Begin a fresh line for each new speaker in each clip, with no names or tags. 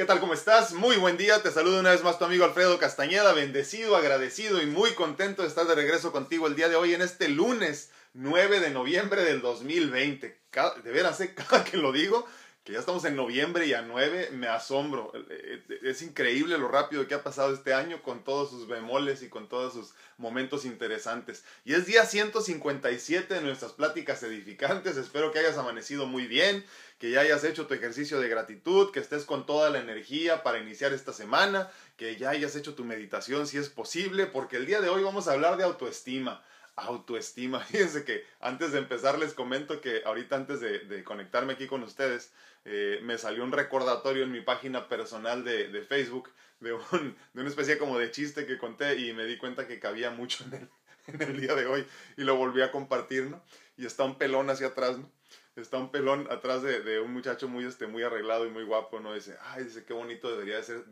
¿Qué tal? ¿Cómo estás? Muy buen día. Te saludo una vez más tu amigo Alfredo Castañeda. Bendecido, agradecido y muy contento de estar de regreso contigo el día de hoy en este lunes 9 de noviembre del 2020. de veras, ¿eh? cada que lo digo, que ya estamos en noviembre y a 9, me asombro. Eh, eh, es increíble lo rápido que ha pasado este año con todos sus bemoles y con todos sus momentos interesantes. Y es día 157 de nuestras pláticas edificantes. Espero que hayas amanecido muy bien, que ya hayas hecho tu ejercicio de gratitud, que estés con toda la energía para iniciar esta semana, que ya hayas hecho tu meditación si es posible, porque el día de hoy vamos a hablar de autoestima autoestima. Fíjense que antes de empezar les comento que ahorita antes de, conectarme aquí con ustedes, eh, me salió un recordatorio en mi página personal de, Facebook de, un, de, una especie como de chiste que conté y me di cuenta que cabía mucho en el, en el día de hoy y lo volví a compartir, ¿no? Y está un pelón hacia atrás, ¿no? Está un pelón atrás de, de, un muchacho muy, este, muy arreglado y muy guapo, ¿no? Dice, ay, dice, qué bonito debería de ser,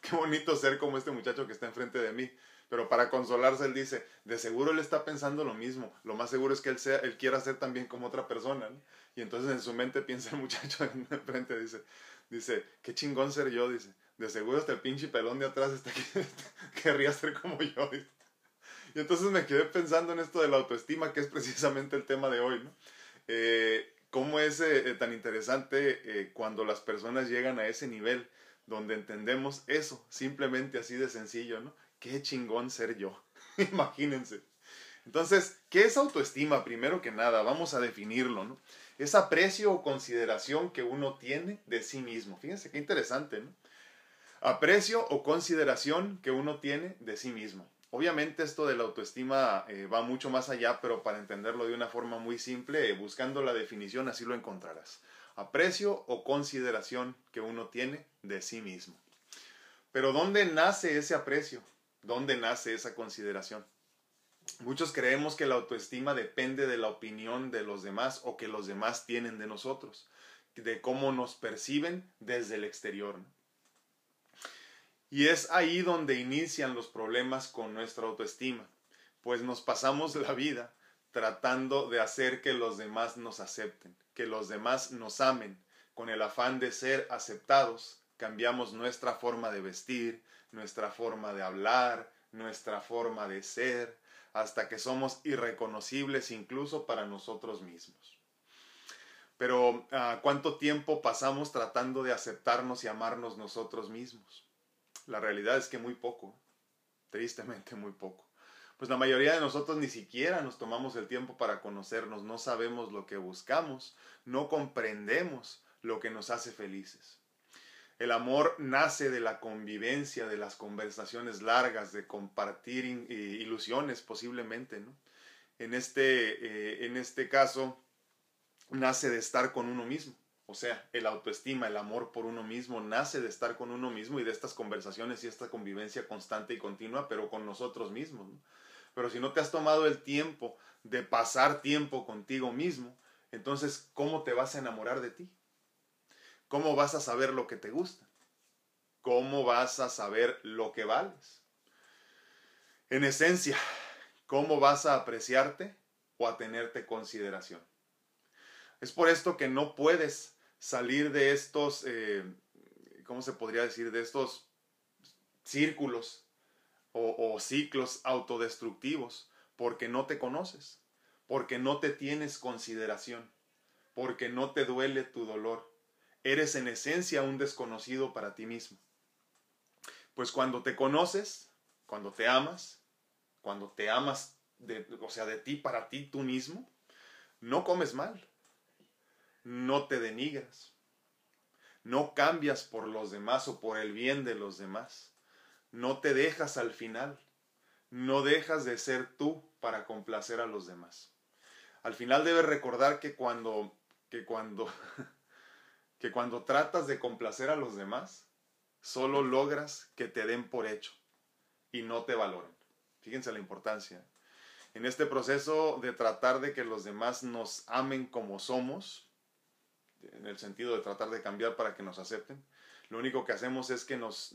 qué bonito ser como este muchacho que está enfrente de mí. Pero para consolarse él dice, de seguro él está pensando lo mismo, lo más seguro es que él, sea, él quiera ser también como otra persona. Y entonces en su mente piensa el muchacho enfrente, dice, dice, qué chingón ser yo, dice, de seguro el pinche pelón de atrás está, querría ser como yo. Y entonces me quedé pensando en esto de la autoestima, que es precisamente el tema de hoy, ¿no? Eh, ¿Cómo es eh, eh, tan interesante cuando las personas llegan a ese nivel donde entendemos eso, simplemente así de sencillo, ¿no? Qué chingón ser yo. Imagínense. Entonces, ¿qué es autoestima? Primero que nada, vamos a definirlo, ¿no? Es aprecio o consideración que uno tiene de sí mismo. Fíjense qué interesante, ¿no? Aprecio o consideración que uno tiene de sí mismo. Obviamente esto de la autoestima eh, va mucho más allá, pero para entenderlo de una forma muy simple, eh, buscando la definición así lo encontrarás. Aprecio o consideración que uno tiene de sí mismo. Pero ¿dónde nace ese aprecio? ¿Dónde nace esa consideración? Muchos creemos que la autoestima depende de la opinión de los demás o que los demás tienen de nosotros, de cómo nos perciben desde el exterior. Y es ahí donde inician los problemas con nuestra autoestima, pues nos pasamos la vida tratando de hacer que los demás nos acepten, que los demás nos amen, con el afán de ser aceptados, cambiamos nuestra forma de vestir, nuestra forma de hablar, nuestra forma de ser, hasta que somos irreconocibles incluso para nosotros mismos. Pero ah, ¿cuánto tiempo pasamos tratando de aceptarnos y amarnos nosotros mismos? La realidad es que muy poco, tristemente muy poco. Pues la mayoría de nosotros ni siquiera nos tomamos el tiempo para conocernos, no sabemos lo que buscamos, no comprendemos lo que nos hace felices. El amor nace de la convivencia, de las conversaciones largas, de compartir ilusiones posiblemente. En este, eh, en este caso, nace de estar con uno mismo. O sea, el autoestima, el amor por uno mismo, nace de estar con uno mismo y de estas conversaciones y esta convivencia constante y continua, pero con nosotros mismos. Pero si no te has tomado el tiempo de pasar tiempo contigo mismo, entonces, ¿cómo te vas a enamorar de ti? ¿Cómo vas a saber lo que te gusta? ¿Cómo vas a saber lo que vales? En esencia, ¿cómo vas a apreciarte o a tenerte consideración? Es por esto que no puedes salir de estos, eh, ¿cómo se podría decir? De estos círculos o, o ciclos autodestructivos porque no te conoces, porque no te tienes consideración, porque no te duele tu dolor, eres en esencia un desconocido para ti mismo. Pues cuando te conoces, cuando te amas, cuando te amas, de, o sea, de ti para ti tú mismo, no comes mal, no te denigras, no cambias por los demás o por el bien de los demás, no te dejas al final, no dejas de ser tú para complacer a los demás. Al final debes recordar que cuando, que cuando que cuando tratas de complacer a los demás, solo logras que te den por hecho y no te valoren. Fíjense la importancia. En este proceso de tratar de que los demás nos amen como somos, en el sentido de tratar de cambiar para que nos acepten, lo único que hacemos es que, nos,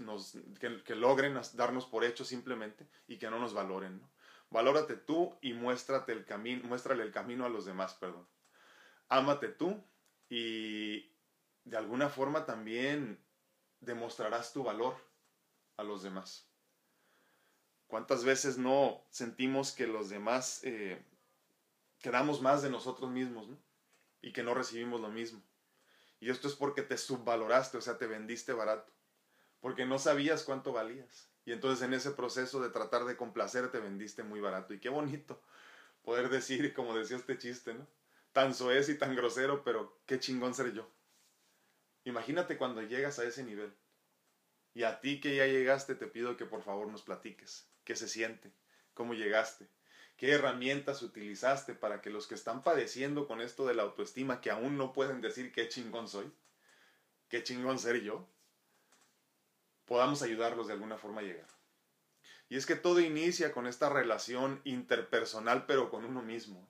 que, logren darnos por hecho simplemente y que no nos valoren. Valórate tú y muéstrate el camino, muéstrale el camino a los demás, perdón. Ámate tú y de alguna forma también demostrarás tu valor a los demás. ¿Cuántas veces no sentimos que los demás eh, quedamos más de nosotros mismos y que no recibimos lo mismo? Y esto es porque te subvaloraste, o sea, te vendiste barato, porque no sabías cuánto valías. Y entonces en ese proceso de tratar de complacer te vendiste muy barato. Y qué bonito poder decir, como decía este chiste, ¿no? Tan soez y tan grosero, pero qué chingón ser yo. Imagínate cuando llegas a ese nivel. Y a ti que ya llegaste te pido que por favor nos platiques qué se siente, cómo llegaste, qué herramientas utilizaste para que los que están padeciendo con esto de la autoestima, que aún no pueden decir qué chingón soy, qué chingón ser yo, podamos ayudarlos de alguna forma a llegar. Y es que todo inicia con esta relación interpersonal, pero con uno mismo.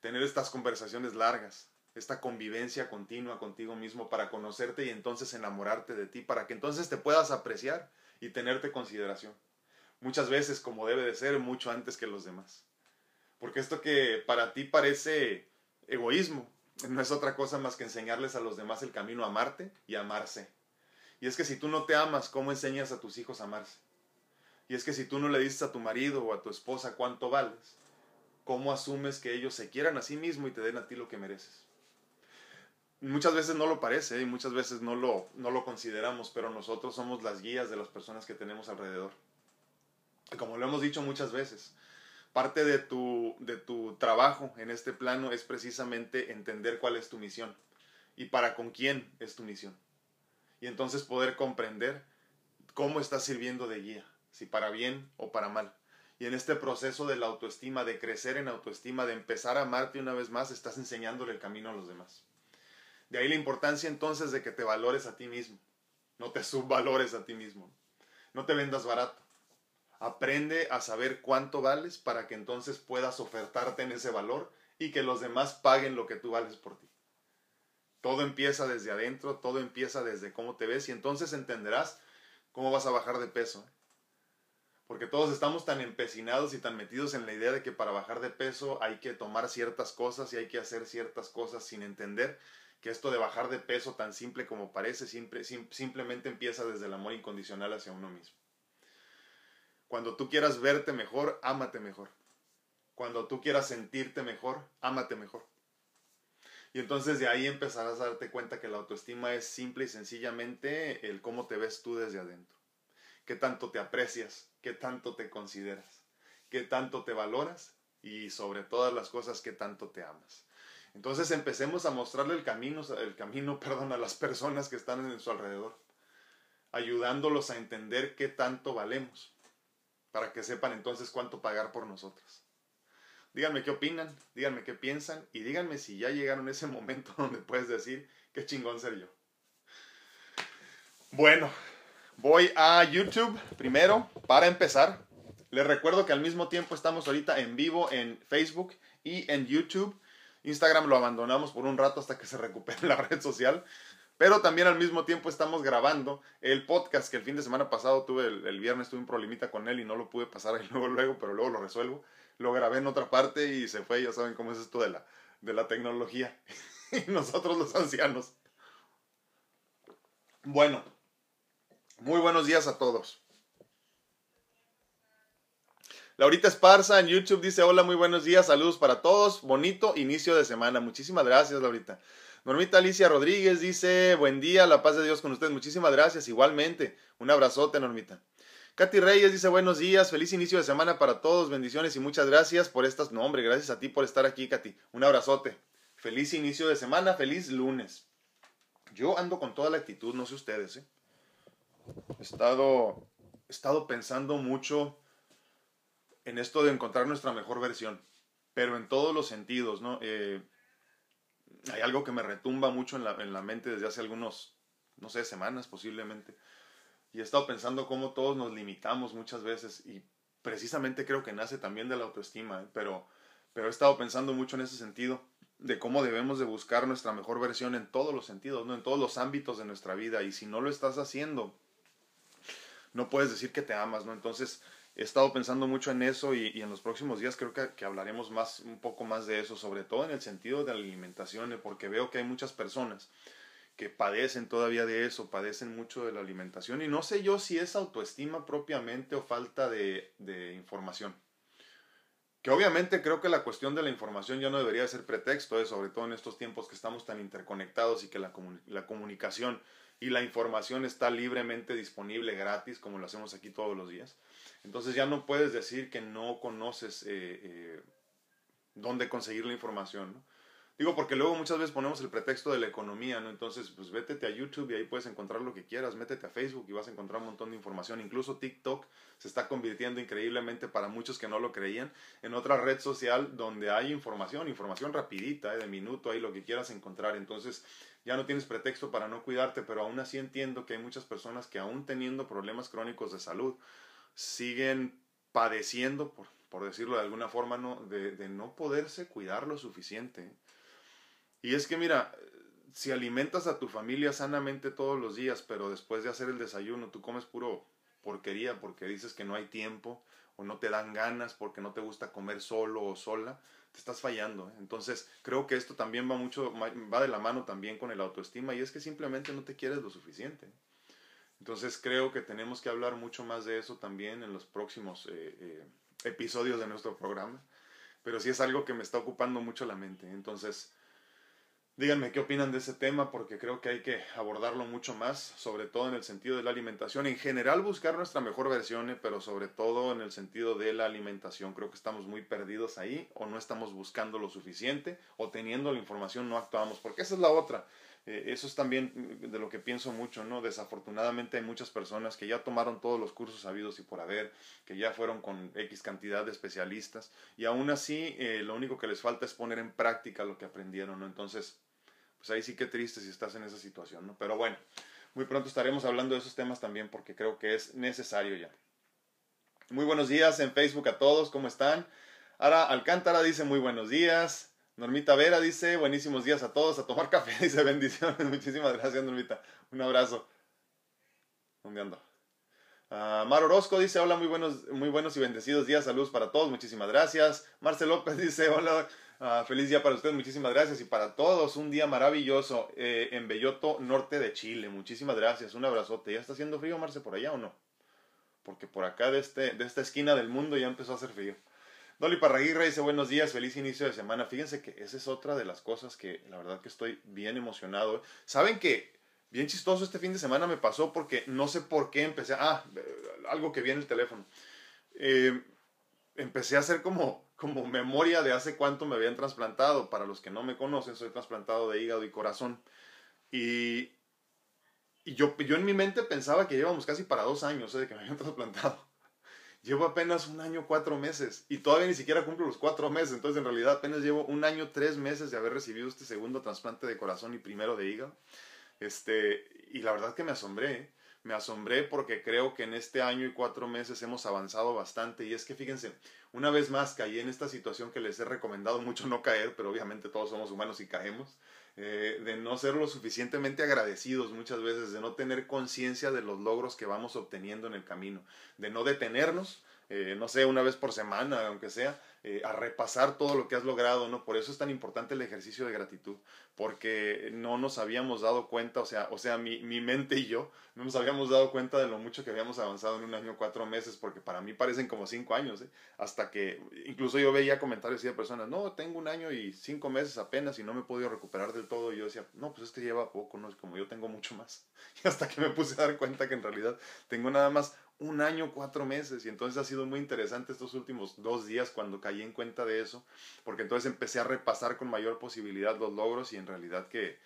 Tener estas conversaciones largas, esta convivencia continua contigo mismo para conocerte y entonces enamorarte de ti, para que entonces te puedas apreciar y tenerte consideración. Muchas veces como debe de ser, mucho antes que los demás. Porque esto que para ti parece egoísmo, no es otra cosa más que enseñarles a los demás el camino a amarte y amarse. Y es que si tú no te amas, ¿cómo enseñas a tus hijos a amarse? Y es que si tú no le dices a tu marido o a tu esposa cuánto vales, ¿cómo asumes que ellos se quieran a sí mismos y te den a ti lo que mereces? Muchas veces no lo parece y muchas veces no lo, no lo consideramos, pero nosotros somos las guías de las personas que tenemos alrededor. Como lo hemos dicho muchas veces, parte de tu, de tu trabajo en este plano es precisamente entender cuál es tu misión y para con quién es tu misión y entonces poder comprender cómo estás sirviendo de guía, si para bien o para mal. Y en este proceso de la autoestima, de crecer en autoestima, de empezar a amarte una vez más, estás enseñándole el camino a los demás. De ahí la importancia entonces de que te valores a ti mismo, no te subvalores a ti mismo, no te vendas barato. Aprende a saber cuánto vales para que entonces puedas ofertarte en ese valor y que los demás paguen lo que tú vales por ti. Todo empieza desde adentro, todo empieza desde cómo te ves y entonces entenderás cómo vas a bajar de peso. Porque todos estamos tan empecinados y tan metidos en la idea de que para bajar de peso hay que tomar ciertas cosas y hay que hacer ciertas cosas sin entender que esto de bajar de peso tan simple como parece simplemente empieza desde el amor incondicional hacia uno mismo. Cuando tú quieras verte mejor, ámate mejor. Cuando tú quieras sentirte mejor, ámate mejor. Y entonces de ahí empezarás a darte cuenta que la autoestima es simple y sencillamente el cómo te ves tú desde adentro. Qué tanto te aprecias, qué tanto te consideras, qué tanto te valoras y sobre todas las cosas qué tanto te amas. Entonces empecemos a mostrarle el camino, el camino, perdón, a las personas que están en su alrededor, ayudándolos a entender qué tanto valemos, para que sepan entonces cuánto pagar por nosotros. Díganme qué opinan, díganme qué piensan y díganme si ya llegaron a ese momento donde puedes decir qué chingón ser yo. Bueno, voy a YouTube primero para empezar. Les recuerdo que al mismo tiempo estamos ahorita en vivo en Facebook y en YouTube. Instagram lo abandonamos por un rato hasta que se recupere la red social. Pero también al mismo tiempo estamos grabando el podcast que el fin de semana pasado tuve, el, viernes tuve un problemita con él y no lo pude pasar ahí luego, luego, pero luego lo resuelvo lo grabé en otra parte y se fue, ya saben cómo es esto de la, de la tecnología. y nosotros los ancianos. Bueno, muy buenos días a todos. Laurita Esparza en YouTube dice, hola, muy buenos días, saludos para todos, bonito inicio de semana. Muchísimas gracias, Laurita. Normita Alicia Rodríguez dice, buen día, la paz de Dios con ustedes. Muchísimas gracias, igualmente. Un abrazote, Normita. Katy Reyes dice buenos días, feliz inicio de semana para todos, bendiciones y muchas gracias por estas... No, hombre, gracias a ti por estar aquí, Katy. Un abrazote. Feliz inicio de semana, feliz lunes. Yo ando con toda la actitud, no sé ustedes, ¿eh? He estado, he estado pensando mucho en esto de encontrar nuestra mejor versión, pero en todos los sentidos, ¿no? Eh, hay algo que me retumba mucho en la, en la mente desde hace algunos, no sé, semanas posiblemente y he estado pensando cómo todos nos limitamos muchas veces y precisamente creo que nace también de la autoestima, ¿eh? pero, pero he estado pensando mucho en ese sentido de cómo debemos de buscar nuestra mejor versión en todos los sentidos, ¿no? en todos los ámbitos de nuestra vida y si no lo estás haciendo, no puedes decir que te amas, ¿no? Entonces he estado pensando mucho en eso y, en los próximos días creo que, que, hablaremos más, un poco más de eso, sobre todo en el sentido de la alimentación, porque veo que hay muchas personas que padecen todavía de eso, padecen mucho de la alimentación y no sé yo si es autoestima propiamente o falta de, de información. Que obviamente creo que la cuestión de la información ya no debería ser pretexto, ¿eh? sobre todo en estos tiempos que estamos tan interconectados y que la, la comunicación y la información está libremente disponible gratis, como lo hacemos aquí todos los días. Entonces ya no puedes decir que no conoces eh, eh, dónde conseguir la información. Digo, porque luego muchas veces ponemos el pretexto de la economía, ¿no? Entonces, pues vétete a YouTube y ahí puedes encontrar lo que quieras, métete a Facebook y vas a encontrar un montón de información. Incluso TikTok se está convirtiendo increíblemente para muchos que no lo creían en otra red social donde hay información, información rapidita, ¿eh? de minuto, ahí lo que quieras encontrar. Entonces, ya no tienes pretexto para no cuidarte, pero aún así entiendo que hay muchas personas que aún teniendo problemas crónicos de salud, siguen padeciendo, por, por decirlo de alguna forma, ¿no? De, de no poderse cuidar lo suficiente. Y es que mira, si alimentas a tu familia sanamente todos los días, pero después de hacer el desayuno tú comes puro porquería porque dices que no hay tiempo o no te dan ganas porque no te gusta comer solo o sola, te estás fallando. ¿eh? Entonces creo que esto también va mucho, va de la mano también con el autoestima y es que simplemente no te quieres lo suficiente. Entonces creo que tenemos que hablar mucho más de eso también en los próximos eh, eh, episodios de nuestro programa. Pero sí es algo que me está ocupando mucho la mente. Entonces, Díganme qué opinan de ese tema porque creo que hay que abordarlo mucho más, sobre todo en el sentido de la alimentación. En general buscar nuestra mejor versión, eh, pero sobre todo en el sentido de la alimentación. Creo que estamos muy perdidos ahí o no estamos buscando lo suficiente o teniendo la información no actuamos, porque esa es la otra. Eh, eso es también de lo que pienso mucho, ¿no? Desafortunadamente hay muchas personas que ya tomaron todos los cursos habidos y por haber, que ya fueron con X cantidad de especialistas y aún así eh, lo único que les falta es poner en práctica lo que aprendieron, ¿no? Entonces, pues ahí sí que triste si estás en esa situación, ¿no? Pero bueno, muy pronto estaremos hablando de esos temas también porque creo que es necesario ya. Muy buenos días en Facebook a todos, ¿cómo están? Ara Alcántara dice muy buenos días. Normita Vera dice buenísimos días a todos, a tomar café, dice bendiciones. Muchísimas gracias, Normita. Un abrazo. ¿Dónde? Uh, Mar Orozco dice hola, muy buenos, muy buenos y bendecidos días, saludos para todos, muchísimas gracias. Marcel López dice hola, Ah, feliz día para ustedes, muchísimas gracias. Y para todos, un día maravilloso eh, en Belloto, norte de Chile. Muchísimas gracias, un abrazote. ¿Ya está haciendo frío, Marce, por allá o no? Porque por acá de, este, de esta esquina del mundo ya empezó a hacer frío. Dolly Parraguirre dice buenos días, feliz inicio de semana. Fíjense que esa es otra de las cosas que la verdad que estoy bien emocionado. Saben que bien chistoso este fin de semana me pasó porque no sé por qué empecé. Ah, algo que vi en el teléfono. Eh, empecé a hacer como como memoria de hace cuánto me habían trasplantado. Para los que no me conocen, soy trasplantado de hígado y corazón. Y, yo, yo en mi mente pensaba que llevamos casi para dos años ¿eh? de que me habían trasplantado. Llevo apenas un año, cuatro meses. Y todavía ni siquiera cumplo los cuatro meses. Entonces, en realidad, apenas llevo un año, tres meses de haber recibido este segundo trasplante de corazón y primero de hígado. Este, y la verdad que me asombré. ¿eh? me asombré porque creo que en este año y cuatro meses hemos avanzado bastante y es que fíjense, una vez más caí en esta situación que les he recomendado mucho no caer, pero obviamente todos somos humanos y caemos, eh, de no ser lo suficientemente agradecidos muchas veces, de no tener conciencia de los logros que vamos obteniendo en el camino, de no detenernos, eh, no sé, una vez por semana, aunque sea, eh, a repasar todo lo que has logrado, ¿no? Por eso es tan importante el ejercicio de gratitud, porque no nos habíamos dado cuenta, o sea, o sea, mi, mi mente y yo no nos habíamos dado cuenta de lo mucho que habíamos avanzado en un año, cuatro meses, porque para mí parecen como cinco años, ¿eh? Hasta que incluso yo veía comentarios de personas, no, tengo un año y cinco meses apenas y no me he podido recuperar del todo, y yo decía, no, pues es que lleva poco, ¿no? Como yo tengo mucho más. Y hasta que me puse a dar cuenta que en realidad tengo nada más un año, cuatro meses. Y entonces ha sido muy interesante estos últimos dos días cuando caí en cuenta de eso, porque entonces empecé a repasar con mayor posibilidad los logros y en realidad que,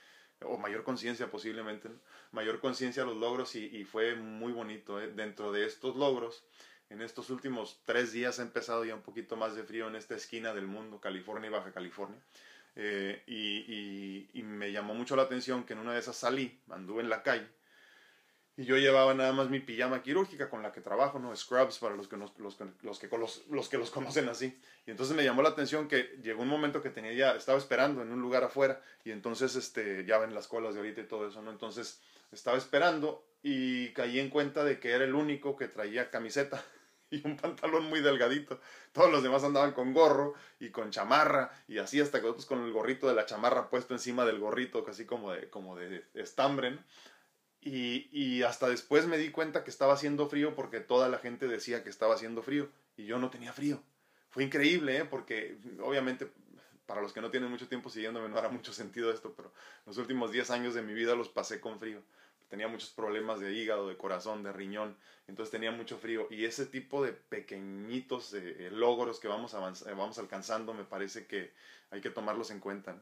o mayor conciencia posiblemente, mayor conciencia los logros y, fue muy bonito. ¿eh? Dentro de estos logros, en estos últimos tres días ha empezado ya un poquito más de frío en esta esquina del mundo, California y Baja California. Eh, y, y me llamó mucho la atención que en una de esas salí, anduve en la calle y yo llevaba nada más mi pijama quirúrgica con la que trabajo, ¿no? Scrubs para los que, los, que, los, que los conocen así. Y entonces me llamó la atención que llegó un momento que tenía ya, estaba esperando en un lugar afuera y entonces este, ya ven las colas de ahorita y todo eso, ¿no? Entonces estaba esperando y caí en cuenta de que era el único que traía camiseta. y un pantalón muy delgadito. Todos los demás andaban con gorro y con chamarra y así hasta que con el gorrito de la chamarra puesto encima del gorrito, casi como de, como de estambre. Y, y hasta después me di cuenta que estaba haciendo frío porque toda la gente decía que estaba haciendo frío y yo no tenía frío. Fue increíble, ¿eh? porque obviamente para los que no tienen mucho tiempo siguiéndome no hará mucho sentido esto, pero los últimos 10 años de mi vida los pasé con frío. Tenía muchos problemas de hígado, de corazón, de riñón, entonces tenía mucho frío. Y ese tipo de pequeñitos eh, logros que vamos, vamos alcanzando me parece que hay que tomarlos en cuenta.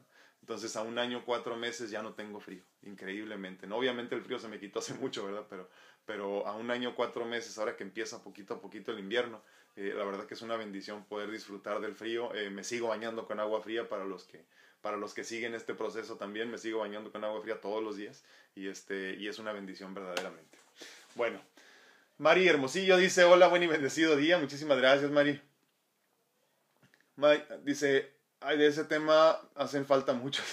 Entonces a un año, cuatro meses ya no tengo frío, increíblemente. ¿no? Obviamente el frío se me quitó hace mucho, ¿verdad? Pero, pero a un año, cuatro meses, ahora que empieza poquito a poquito el invierno, eh, la verdad que es una bendición poder disfrutar del frío. Eh, me sigo bañando con agua fría para los que para los que siguen este proceso también. Me sigo bañando con agua fría todos los días y este y es una bendición verdaderamente. Bueno, Mari Hermosillo dice hola, buen y bendecido día. Muchísimas gracias, Mari. dice, ay, de ese tema hacen falta muchos.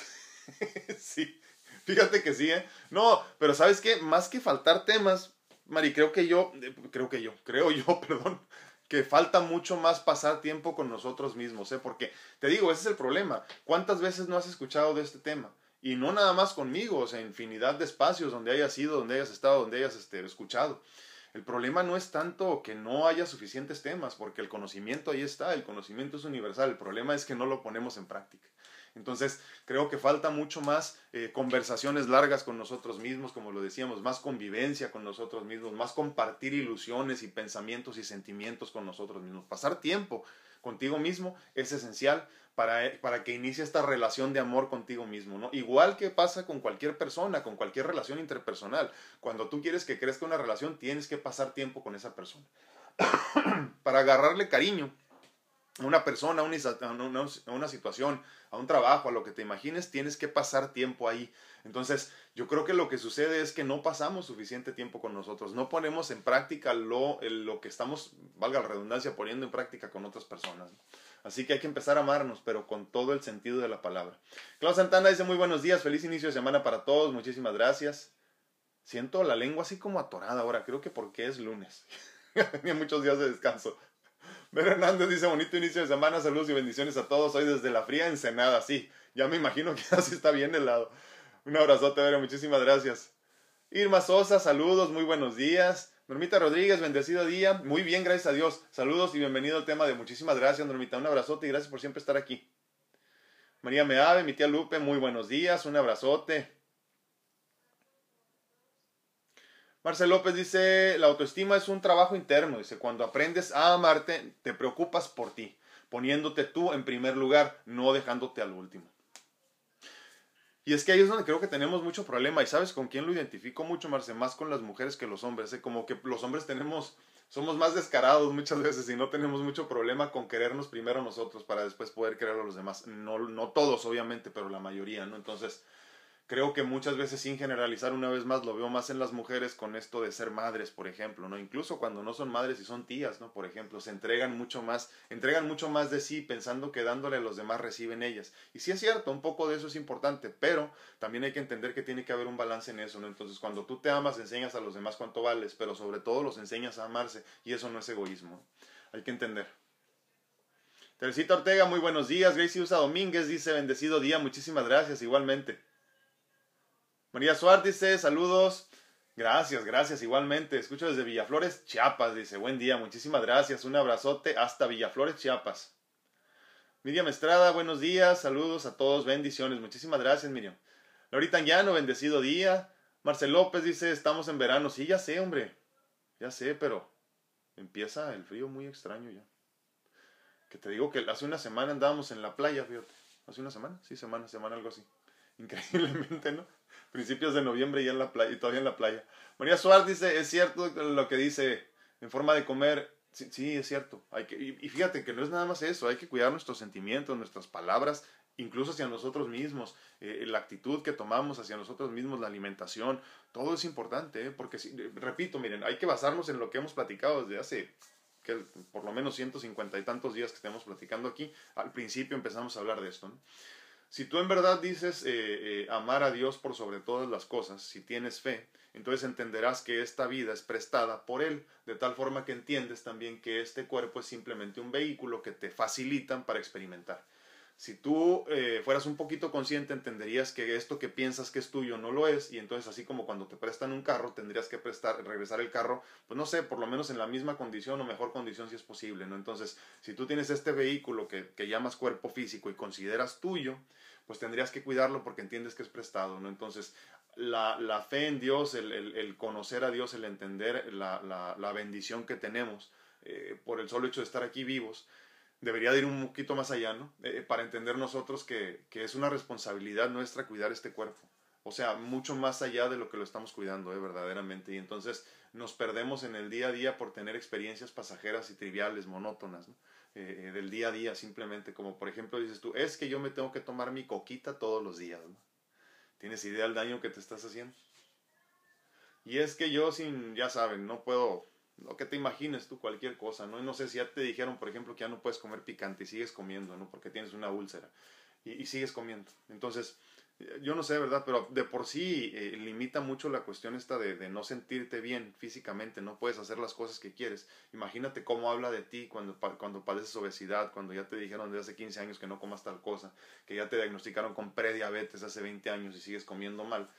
sí, fíjate que sí, ¿eh? No, pero ¿sabes qué? Más que faltar temas, Mari, creo que yo, creo que yo, creo yo, perdón, que falta mucho más pasar tiempo con nosotros mismos, ¿eh? Porque te digo, ese es el problema. ¿Cuántas veces no has escuchado de este tema? Y no nada más conmigo, o sea, infinidad de espacios donde hayas ido, donde hayas estado, donde hayas este, escuchado. El problema no es tanto que no haya suficientes temas, porque el conocimiento ahí está, el conocimiento es universal, el problema es que no lo ponemos en práctica. Entonces, creo que falta mucho más eh, conversaciones largas con nosotros mismos, como lo decíamos, más convivencia con nosotros mismos, más compartir ilusiones y pensamientos y sentimientos con nosotros mismos. Pasar tiempo contigo mismo es esencial para, para, que inicie esta relación de amor contigo mismo, ¿no? Igual que pasa con cualquier persona, con cualquier relación interpersonal. Cuando tú quieres que crezca una relación, tienes que pasar tiempo con esa persona. para agarrarle cariño a una persona, a una, una situación, a un trabajo, a lo que te imagines, tienes que pasar tiempo ahí. Entonces, yo creo que lo que sucede es que no pasamos suficiente tiempo con nosotros, no ponemos en práctica lo, lo que estamos, valga la redundancia, poniendo en práctica con otras personas. Así que hay que empezar a amarnos, pero con todo el sentido de la palabra. Claudio Santana dice muy buenos días, feliz inicio de semana para todos, muchísimas gracias. Siento la lengua así como atorada ahora, creo que porque es lunes. Tenía muchos días de descanso. Ver Hernández dice bonito inicio de semana, saludos y bendiciones a todos. Hoy desde la fría Ensenada, sí. Ya me imagino que así está bien helado. Un abrazote, Vera, muchísimas gracias. Irma Sosa, saludos, muy buenos días. Normita Rodríguez, bendecido día. Muy bien, gracias a Dios. Saludos y bienvenido al tema de muchísimas gracias, Normita. Un abrazote y gracias por siempre estar aquí. María Meave, mi tía Lupe, muy buenos días. Un abrazote. Marcel López dice, la autoestima es un trabajo interno. Dice, cuando aprendes a amarte, te preocupas por ti, poniéndote tú en primer lugar, no dejándote al último. Y es que ahí es donde creo que tenemos mucho problema. ¿Y sabes con quién lo identifico mucho, Marce? Más con las mujeres que los hombres. ¿eh? Como que los hombres tenemos, somos más descarados muchas veces y no tenemos mucho problema con querernos primero nosotros para después poder querer a los demás. No, no todos, obviamente, pero la mayoría, ¿no? Entonces, creo que muchas veces sin generalizar una vez más lo veo más en las mujeres con esto de ser madres, por ejemplo, ¿no? Incluso cuando no son madres y son tías, ¿no? Por ejemplo, se entregan mucho más, entregan mucho más de sí pensando que dándole a los demás reciben ellas. Y sí es cierto, un poco de eso es importante, pero también hay que entender que tiene que haber un balance en eso. Entonces, cuando tú te amas, enseñas a los demás cuánto vales, pero sobre todo los enseñas a amarse y eso no es egoísmo. Hay que entender. Teresita Ortega, muy buenos días. Gracie Usa Domínguez dice, bendecido día, muchísimas gracias, igualmente. María Suárez dice, saludos. Gracias, gracias, igualmente. Escucho desde Villaflores, Chiapas, dice, buen día, muchísimas gracias. Un abrazote hasta Villaflores, Chiapas. Miriam Estrada, buenos días, saludos a todos, bendiciones. Muchísimas gracias, Miriam. Lorita Llano, bendecido día. Marcel López dice, estamos en verano. Sí, ya sé, hombre. Ya sé, pero empieza el frío muy extraño ya. Que te digo que hace una semana andábamos en la playa, fíjate. ¿Hace una semana? Sí, semana, semana, algo así. Increíblemente, ¿no? Principios de noviembre ya en la playa, y todavía en la playa. María Suárez dice, es cierto lo que dice en forma de comer. Sí, es cierto. Hay que, y, fíjate que no es nada más eso, hay que cuidar nuestros sentimientos, nuestras palabras, incluso hacia nosotros mismos, eh, la actitud que tomamos hacia nosotros mismos, la alimentación, todo es importante, ¿eh? porque, repito, miren, hay que basarnos en lo que hemos platicado desde hace que por lo menos 150 y tantos días que estemos platicando aquí. Al principio empezamos a hablar de esto. Si tú en verdad dices eh, eh, amar a Dios por sobre todas las cosas, si tienes fe, entonces entenderás que esta vida es prestada por Él, de tal forma que entiendes también que este cuerpo es simplemente un vehículo que te facilitan para experimentar. Si tú eh, fueras un poquito consciente, entenderías que esto que piensas que es tuyo no lo es, y entonces así como cuando te prestan un carro, tendrías que prestar, regresar el carro, pues no sé, por lo menos en la misma condición o mejor condición si es posible, ¿no? Entonces, si tú tienes este vehículo que, que llamas cuerpo físico y consideras tuyo, pues tendrías que cuidarlo porque entiendes que es prestado, ¿no? Entonces, la, la fe en Dios, el, el, conocer a Dios, el entender la, la, la bendición que tenemos eh, por el solo hecho de estar aquí vivos, debería de ir un poquito más allá, ¿no? Eh, para entender nosotros que, que, es una responsabilidad nuestra cuidar este cuerpo. O sea, mucho más allá de lo que lo estamos cuidando, ¿eh? verdaderamente. Y entonces nos perdemos en el día a día por tener experiencias pasajeras y triviales, monótonas, ¿no? eh, eh del día a día, simplemente. Como por ejemplo dices tú, es que yo me tengo que tomar mi coquita todos los días, ¿no? ¿Tienes idea del daño que te estás haciendo? Y es que yo sin, ya saben, no puedo lo que te imagines tú, cualquier cosa, ¿no? Y no sé si ya te dijeron, por ejemplo, que ya no puedes comer picante y sigues comiendo, ¿no? Porque tienes una úlcera y, sigues comiendo. Entonces, yo no sé, ¿verdad? Pero de por sí eh, limita mucho la cuestión esta de, de, no sentirte bien físicamente, no puedes hacer las cosas que quieres. Imagínate cómo habla de ti cuando, cuando padeces obesidad, cuando ya te dijeron desde hace 15 años que no comas tal cosa, que ya te diagnosticaron con prediabetes hace 20 años y sigues comiendo mal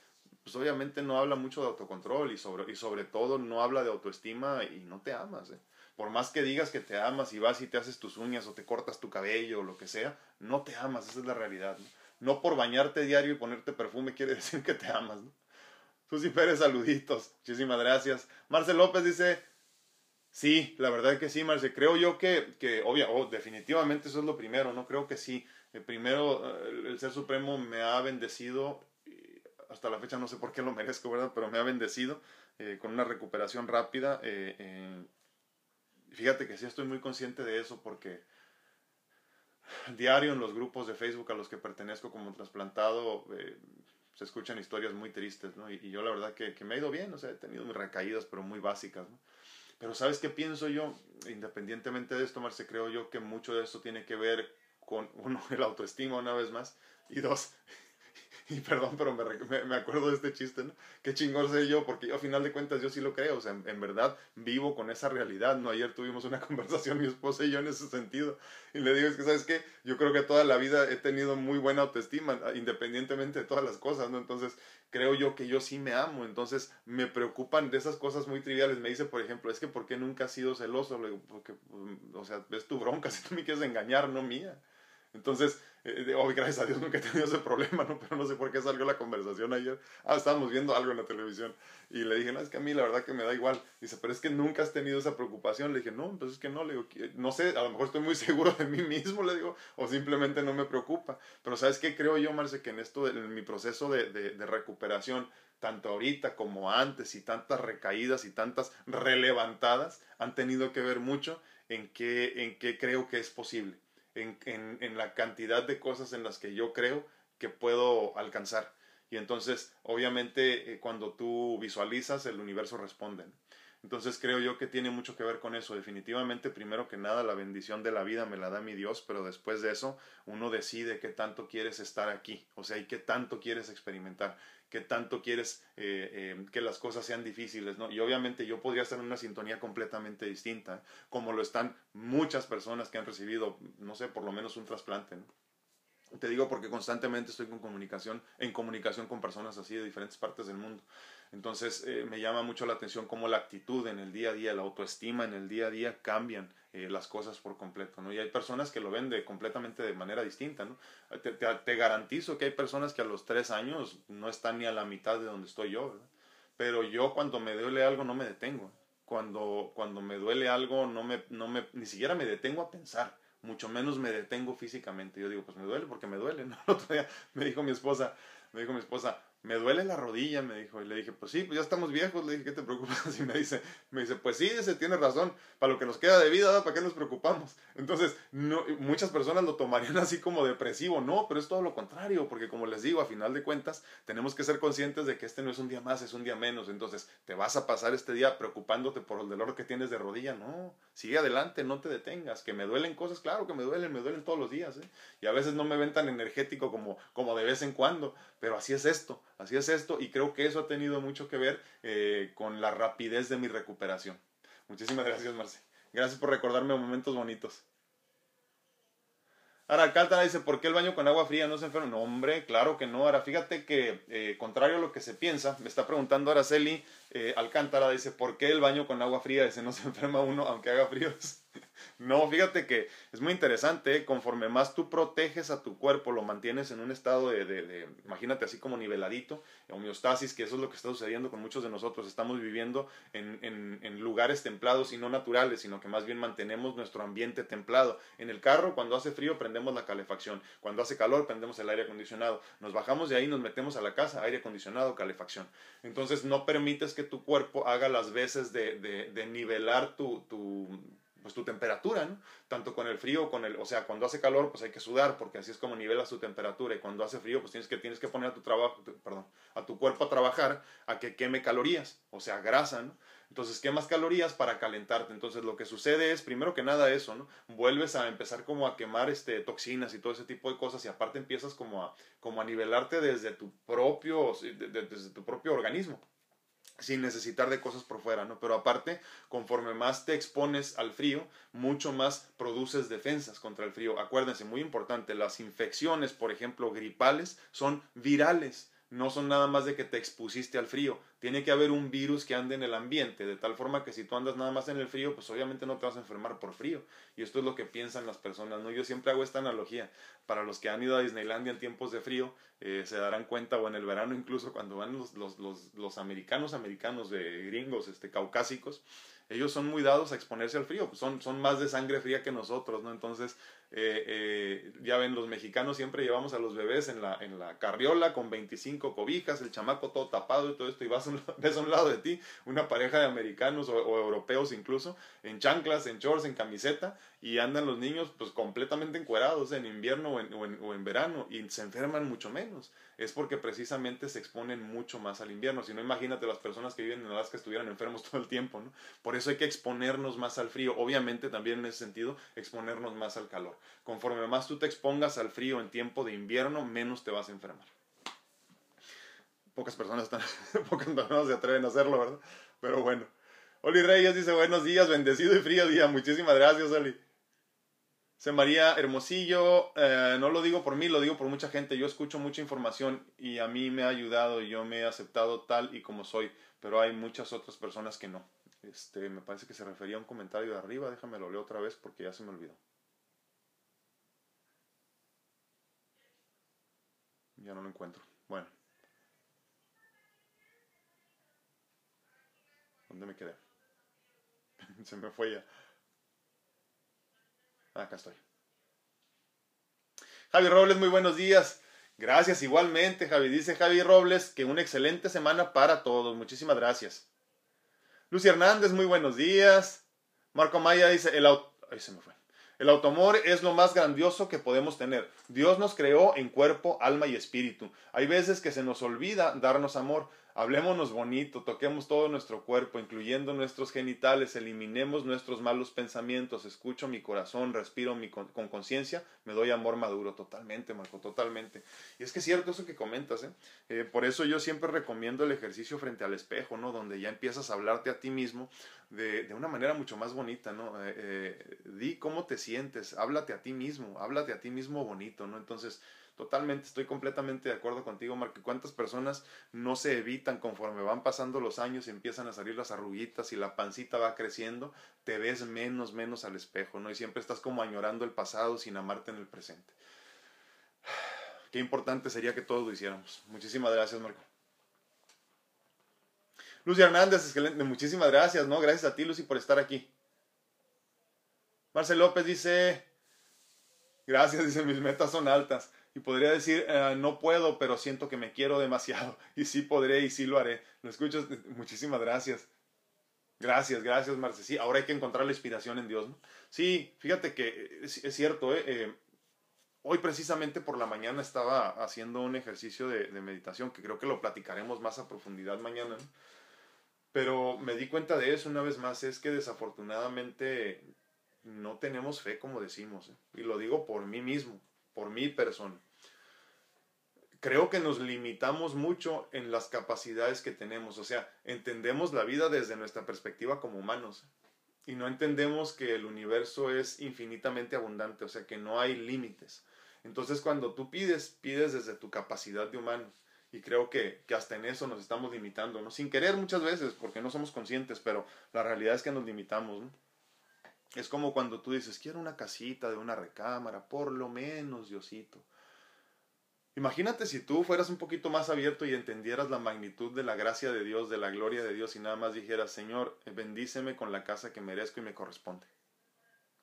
pues obviamente no habla mucho de autocontrol y sobre, y sobre todo no habla de autoestima y no te amas. ¿eh? Por más que digas que te amas y vas y te haces tus uñas o te cortas tu cabello o lo que sea, no te amas, esa es la realidad. No, no por bañarte diario y ponerte perfume quiere decir que te amas. ¿no? Susi Pérez, saluditos. Muchísimas gracias. Marcel López dice, sí, la verdad que sí, Marcel. Creo yo que, que obvia, oh, definitivamente eso es lo primero, ¿no? Creo que sí. El primero, el Ser Supremo me ha bendecido hasta la fecha no sé por qué lo merezco, ¿verdad? Pero me ha bendecido eh, con una recuperación rápida. Eh, fíjate que sí estoy muy consciente de eso porque diario en los grupos de Facebook a los que pertenezco como trasplantado eh, se escuchan historias muy tristes, ¿no? Y, yo la verdad que, me ha ido bien, o sea, he tenido mis recaídas, pero muy básicas. Pero ¿sabes qué pienso yo? Independientemente de esto, Marce, creo yo que mucho de esto tiene que ver con, uno, el autoestima una vez más, y dos, perdón, pero me, me, acuerdo de este chiste, ¿no? Qué chingón sé yo, porque a final de cuentas yo sí lo creo, o sea, en, verdad vivo con esa realidad, ¿no? Ayer tuvimos una conversación mi esposa y yo en ese sentido, y le digo, es que, ¿sabes qué? Yo creo que toda la vida he tenido muy buena autoestima, independientemente de todas las cosas, ¿no? Entonces, creo yo que yo sí me amo, entonces me preocupan de esas cosas muy triviales. Me dice, por ejemplo, es que ¿por qué nunca has sido celoso? Porque, mm, o sea, es tu bronca, si tú me quieres engañar, no mía. Entonces, eh, oh, gracias a Dios nunca he tenido ese problema, ¿no? Pero no sé por qué salió la conversación ayer. Ah, estábamos viendo algo en la televisión y le dije, no, es que a mí la verdad que me da igual. Dice, pero es que nunca has tenido esa preocupación. Le dije, no, pues es que no, le digo, no sé, a lo mejor estoy muy seguro de mí mismo, le digo, o simplemente no me preocupa. Pero ¿sabes qué creo yo, Marce? Que en esto, en mi proceso de, de, de recuperación, tanto ahorita como antes y tantas recaídas y tantas relevantadas han tenido que ver mucho en qué, en qué creo que es posible en, en, en, la cantidad de cosas en las que yo creo que puedo alcanzar. Y entonces, obviamente, eh, cuando tú visualizas, el universo responde. Entonces creo yo que tiene mucho que ver con eso. Definitivamente, primero que nada, la bendición de la vida me la da mi Dios, pero después de eso, uno decide qué tanto quieres estar aquí, o sea, y qué tanto quieres experimentar, qué tanto quieres eh, eh, que las cosas sean difíciles, ¿no? Y obviamente yo podría estar en una sintonía completamente distinta, como lo están muchas personas que han recibido, no sé, por lo menos un trasplante, ¿no? Te digo porque constantemente estoy con comunicación, en comunicación con personas así de diferentes partes del mundo. Entonces eh, me llama mucho la atención cómo la actitud en el día a día, la autoestima en el día a día cambian eh, las cosas por completo, ¿no? Y hay personas que lo ven de completamente de manera distinta, ¿no? Te, te, garantizo que hay personas que a los tres años no están ni a la mitad de donde estoy yo. Pero yo cuando me duele algo no me detengo. Cuando, cuando me duele algo no me, no me, ni siquiera me detengo a pensar mucho menos me detengo físicamente. Yo digo, pues me duele porque me duele. ¿no? El otro día me dijo mi esposa, Me dijo mi esposa, me duele la rodilla, me dijo. Y le dije, pues sí, pues ya estamos viejos. Le dije, ¿qué te preocupas? Y me dice, me dice, pues sí, ese tiene razón. Para lo que nos queda de vida, ¿para qué nos preocupamos? Entonces, no, muchas personas lo tomarían así como depresivo. No, pero es todo lo contrario, porque como les digo, a final de cuentas, tenemos que ser conscientes de que este no es un día más, es un día menos. Entonces, ¿te vas a pasar este día preocupándote por el dolor que tienes de rodilla? No, sigue adelante, no te detengas. Que me duelen cosas, claro que me duelen, me duelen todos los días. ¿eh? Y a veces no me ven tan energético como, como de vez en cuando, pero así es esto Así es esto y creo que eso ha tenido mucho que ver eh, con la rapidez de mi recuperación. Muchísimas gracias, Marce. Gracias por recordarme momentos bonitos. Ahora, Alcántara dice, ¿por qué el baño con agua fría no se enferma? No, hombre, claro que no. Ahora, fíjate que, eh, contrario a lo que se piensa, me está preguntando Araceli eh, Alcántara, dice, ¿por qué el baño con agua fría? Dice, no se enferma uno aunque haga frío. No, fíjate que es muy interesante, ¿eh? conforme más tú proteges a tu cuerpo, lo mantienes en un estado de, de, imagínate así como niveladito, homeostasis, que eso es lo que está sucediendo con muchos de nosotros, estamos viviendo en, en, lugares templados y no naturales, sino que más bien mantenemos nuestro ambiente templado. En el carro, cuando hace frío, prendemos la calefacción, cuando hace calor, prendemos el aire acondicionado, nos bajamos de ahí, nos metemos a la casa, aire acondicionado, calefacción. Entonces no permites que tu cuerpo haga las veces de, de nivelar tu, tu pues tu temperatura, ¿no? Tanto con el frío, con el, o sea, cuando hace calor, pues hay que sudar, porque así es como nivelas tu temperatura, y cuando hace frío, pues tienes que, tienes que poner a tu trabajo, perdón, a tu cuerpo a trabajar, a que queme calorías, o sea, grasa, ¿no? Entonces quemas calorías para calentarte. Entonces lo que sucede es, primero que nada eso, ¿no? Vuelves a empezar como a quemar este, toxinas y todo ese tipo de cosas y aparte empiezas como a, como a nivelarte desde tu propio, desde tu propio organismo sin necesitar de cosas por fuera, ¿no? Pero aparte, conforme más te expones al frío, mucho más produces defensas contra el frío. Acuérdense, muy importante, las infecciones, por ejemplo, gripales, son virales no son nada más de que te expusiste al frío. Tiene que haber un virus que ande en el ambiente, de tal forma que si tú andas nada más en el frío, pues obviamente no te vas a enfermar por frío. Y esto es lo que piensan las personas, ¿no? Yo siempre hago esta analogía. Para los que han ido a Disneylandia en tiempos de frío, eh, se darán cuenta, o en el verano incluso, cuando van los, los, los, los americanos, americanos de gringos, este, caucásicos, ellos son muy dados a exponerse al frío, son, son más de sangre fría que nosotros, ¿no? Entonces, eh, eh, ya ven, los mexicanos siempre llevamos a los bebés en la, en la carriola con 25 cobijas, el chamaco todo tapado y todo esto, y vas a un lado de ti una pareja de americanos o, europeos incluso, en chanclas, en shorts, en camiseta, y andan los niños pues completamente encuerados en invierno o en, o en verano, y se enferman mucho menos es porque precisamente se exponen mucho más al invierno. Si no, imagínate las personas que viven en Alaska estuvieran enfermos todo el tiempo, ¿no? Por eso hay que exponernos más al frío. Obviamente también en ese sentido, exponernos más al calor. Conforme más tú te expongas al frío en tiempo de invierno, menos te vas a enfermar. Pocas personas, están, pocas personas se atreven a hacerlo, ¿verdad? Pero bueno. Oli Reyes dice buenos días, bendecido y frío día. Muchísimas gracias, Oli. Se María Hermosillo, eh, no lo digo por mí, lo digo por mucha gente. Yo escucho mucha información y a mí me ha ayudado y yo me he aceptado tal y como soy, pero hay muchas otras personas que no. Este, me parece que se refería a un comentario de arriba, déjame lo leo otra vez porque ya se me olvidó. Ya no lo encuentro. Bueno. ¿Dónde me quedé? se me fue ya. Acá estoy. Javi Robles, muy buenos días. Gracias igualmente, Javi. Dice Javi Robles que una excelente semana para todos. Muchísimas gracias. Lucy Hernández, muy buenos días. Marco Maya dice, el, Ahí se me fue. El automor es lo más grandioso que podemos tener. Dios nos creó en cuerpo, alma y espíritu. Hay veces que se nos olvida darnos amor. Hablémonos bonito, toquemos todo nuestro cuerpo, incluyendo nuestros genitales, eliminemos nuestros malos pensamientos, escucho mi corazón, respiro mi con conciencia, me doy amor maduro, totalmente, Marco, totalmente. Y es que es cierto eso que comentas, ¿eh? ¿eh? por eso yo siempre recomiendo el ejercicio frente al espejo, ¿no? Donde ya empiezas a hablarte a ti mismo de, de una manera mucho más bonita, ¿no? Eh, eh, di cómo te sientes, háblate a ti mismo, háblate a ti mismo bonito, ¿no? Entonces, Totalmente, estoy completamente de acuerdo contigo, Marco. ¿Cuántas personas no se evitan conforme van pasando los años y empiezan a salir las arruguitas y la pancita va creciendo? Te ves menos, menos al espejo, ¿no? Y siempre estás como añorando el pasado sin amarte en el presente. Qué importante sería que todos lo hiciéramos. Muchísimas gracias, Marco. Lucy Hernández, excelente. Muchísimas gracias, ¿no? Gracias a ti, Lucy, por estar aquí. Marcel López dice, Gracias, dice, mis metas son altas. Y podría decir, eh, no puedo, pero siento que me quiero demasiado. Y sí podré y sí lo haré. ¿Lo escuchas? Muchísimas gracias. Gracias, gracias, Marce. Sí, ahora hay que encontrar la inspiración en Dios. ¿no? Sí, fíjate que es, cierto, ¿eh? ¿eh? hoy precisamente por la mañana estaba haciendo un ejercicio de, meditación que creo que lo platicaremos más a profundidad mañana. Pero me di cuenta de eso una vez más, es que desafortunadamente no tenemos fe como decimos. ¿eh? Y lo digo por mí mismo, por mi persona. Creo que nos limitamos mucho en las capacidades que tenemos. O sea, entendemos la vida desde nuestra perspectiva como humanos. Y no entendemos que el universo es infinitamente abundante, o sea, que no hay límites. Entonces, cuando tú pides, pides desde tu capacidad de humano. Y creo que, que, hasta en eso nos estamos limitando, ¿no? Sin querer muchas veces, porque no somos conscientes, pero la realidad es que nos limitamos. Es como cuando tú dices, quiero una casita de una recámara, por lo menos, Diosito. Imagínate si tú fueras un poquito más abierto y entendieras la magnitud de la gracia de Dios, de la gloria de Dios y nada más dijeras, Señor, bendíceme con la casa que merezco y me corresponde.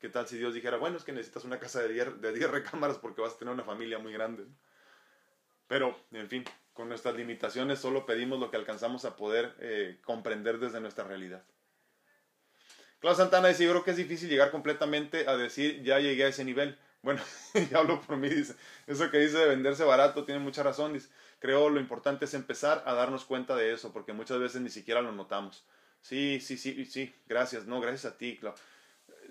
¿Qué tal si Dios dijera, bueno, es que necesitas una casa de 10 de recámaras porque vas a tener una familia muy grande? Pero, en fin, con nuestras limitaciones solo pedimos lo que alcanzamos a poder eh, comprender desde nuestra realidad. Claudio Santana dice, yo creo que es difícil llegar completamente a decir, ya llegué a ese nivel. Bueno, ya hablo por mí, dice. Eso que dice de venderse barato tiene mucha razón, dice. Creo lo importante es empezar a darnos cuenta de eso, porque muchas veces ni siquiera lo notamos. Sí, sí, sí, sí, gracias, no, gracias a ti, Claudio.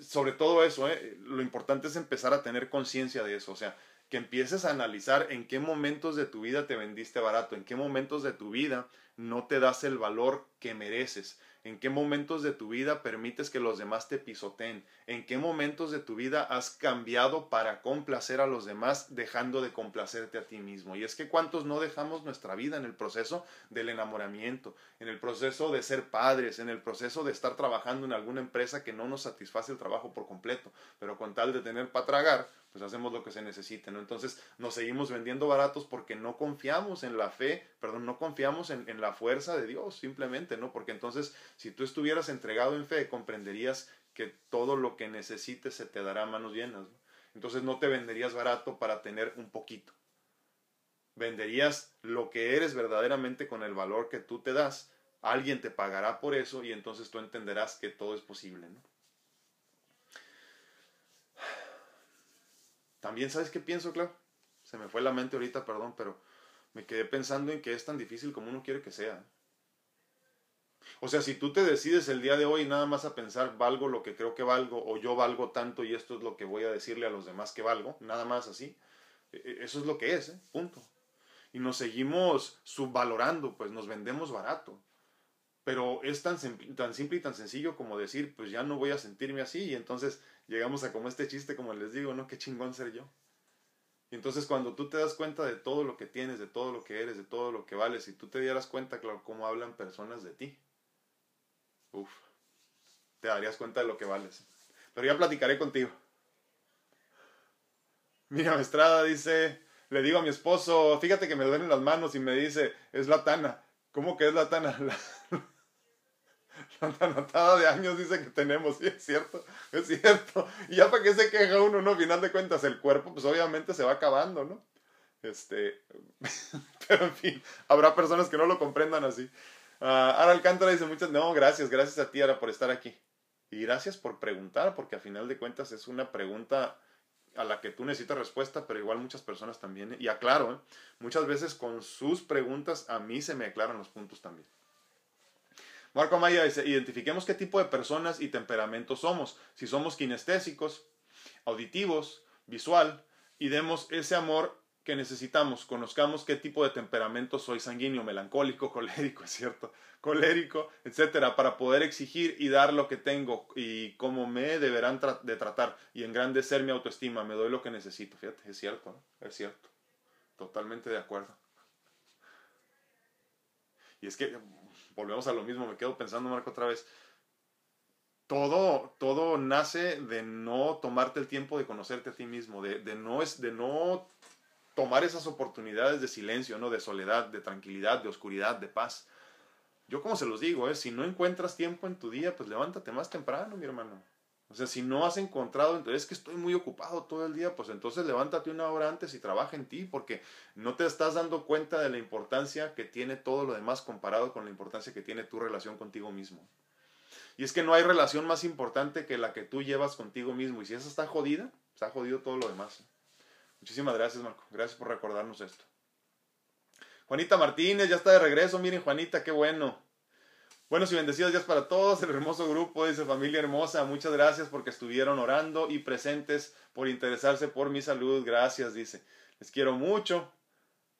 Sobre todo eso, ¿eh? lo importante es empezar a tener conciencia de eso, o sea, que empieces a analizar en qué momentos de tu vida te vendiste barato, en qué momentos de tu vida no te das el valor que mereces, ¿En qué momentos de tu vida permites que los demás te pisoteen? ¿En qué momentos de tu vida has cambiado para complacer a los demás dejando de complacerte a ti mismo? Y es que cuántos no dejamos nuestra vida en el proceso del enamoramiento, en el proceso de ser padres, en el proceso de estar trabajando en alguna empresa que no nos satisface el trabajo por completo, pero con tal de tener para tragar, pues hacemos lo que se necesite, ¿no? Entonces nos seguimos vendiendo baratos porque no confiamos en la fe, perdón, no confiamos en, en, la fuerza de Dios, simplemente, ¿no? Porque entonces, si tú estuvieras entregado en fe, comprenderías que todo lo que necesites se te dará a manos llenas, ¿no? Entonces no te venderías barato para tener un poquito. Venderías lo que eres verdaderamente con el valor que tú te das. Alguien te pagará por eso y entonces tú entenderás que todo es posible, ¿no? También, ¿sabes qué pienso, claro? Se me fue la mente ahorita, perdón, pero me quedé pensando en que es tan difícil como uno quiere que sea. O sea, si tú te decides el día de hoy nada más a pensar valgo lo que creo que valgo o yo valgo tanto y esto es lo que voy a decirle a los demás que valgo, nada más así, e, e, eso es lo que es, ¿eh? punto. Y nos seguimos subvalorando, pues nos vendemos barato. Pero es tan, tan simple y tan sencillo como decir, pues ya no voy a sentirme así y entonces llegamos a como este chiste, como les digo, ¿no? Qué chingón ser yo. Y entonces cuando tú te das cuenta de todo lo que tienes, de todo lo que eres, de todo lo que vales, y tú te dieras cuenta, claro, cómo hablan personas de ti, uff, te darías cuenta de lo que vales. Pero ya platicaré contigo. Mira, Estrada dice, le digo a mi esposo, fíjate que me duelen las manos y me dice, es la tana. ¿Cómo que es la tana? anotada de años dice que tenemos, sí, es cierto, es cierto. Y ya para qué se queja uno, ¿no? Final de cuentas, el cuerpo, pues obviamente se va acabando, ¿no? Este, pero en fin, habrá personas que no lo comprendan así. Uh, Ara Alcántara dice muchas, no, gracias, gracias a ti, Ara, por estar aquí. Y gracias por preguntar, porque a final de cuentas es una pregunta a la que tú necesitas respuesta, pero igual muchas personas también. Y aclaro, ¿eh? muchas veces con sus preguntas a mí se me aclaran los puntos también. Marco Amaya dice, identifiquemos qué tipo de personas y temperamentos somos. Si somos kinestésicos, auditivos, visual, y demos ese amor que necesitamos. Conozcamos qué tipo de temperamento soy sanguíneo, melancólico, colérico, es cierto, colérico, etcétera, para poder exigir y dar lo que tengo y cómo me deberán de tratar y engrandecer mi autoestima. Me doy lo que necesito. Fíjate, es cierto, es cierto. Totalmente de acuerdo. Y es que volvemos a lo mismo, me quedo pensando, Marco, otra vez. Todo, todo nace de no tomarte el tiempo de conocerte a ti mismo, de, de, no, es, de no tomar esas oportunidades de silencio, ¿no? de soledad, de tranquilidad, de oscuridad, de paz. Yo como se los digo, ¿eh? si no encuentras tiempo en tu día, pues levántate más temprano, mi hermano. O sea, si no has encontrado, entonces es que estoy muy ocupado todo el día, pues entonces levántate una hora antes y trabaja en ti, porque no te estás dando cuenta de la importancia que tiene todo lo demás comparado con la importancia que tiene tu relación contigo mismo. Y es que no hay relación más importante que la que tú llevas contigo mismo. Y si esa está jodida, está jodido todo lo demás. Muchísimas gracias, Marco. Gracias por recordarnos esto. Juanita Martínez ya está de regreso. Miren, Juanita, qué bueno. Buenos y bendecidos días para todos, el hermoso grupo, dice familia hermosa, muchas gracias porque estuvieron orando y presentes por interesarse por mi salud, gracias, dice. Les quiero mucho,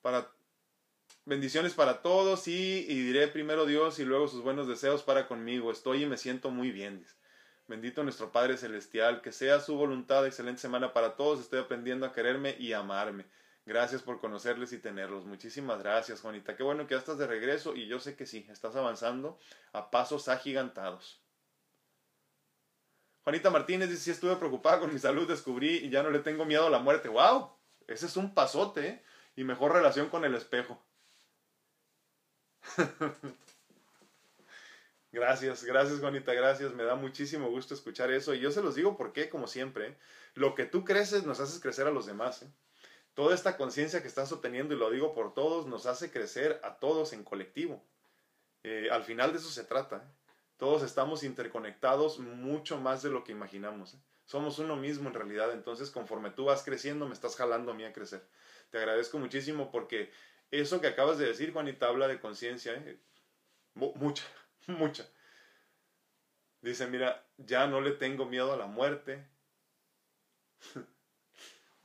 para bendiciones para todos y, y diré primero Dios y luego sus buenos deseos para conmigo, estoy y me siento muy bien. Bendito nuestro Padre Celestial, que sea su voluntad, excelente semana para todos, estoy aprendiendo a quererme y amarme. Gracias por conocerles y tenerlos. Muchísimas gracias, Juanita. Qué bueno que ya estás de regreso y yo sé que sí, estás avanzando a pasos agigantados. Juanita Martínez dice, sí estuve preocupada con mi salud, descubrí y ya no le tengo miedo a la muerte. ¡Wow! Ese es un pasote ¿eh? y mejor relación con el espejo. gracias, gracias Juanita, gracias. Me da muchísimo gusto escuchar eso y yo se los digo porque, como siempre, lo que tú creces nos haces crecer a los demás. ¿eh? Toda esta conciencia que estás obteniendo, y lo digo por todos, nos hace crecer a todos en colectivo. Eh, al final de eso se trata. ¿eh? Todos estamos interconectados mucho más de lo que imaginamos. ¿eh? Somos uno mismo en realidad. Entonces, conforme tú vas creciendo, me estás jalando a mí a crecer. Te agradezco muchísimo porque eso que acabas de decir, Juanita, habla de conciencia. Mucha, mucha. Dice, mira, ya no le tengo miedo a la muerte.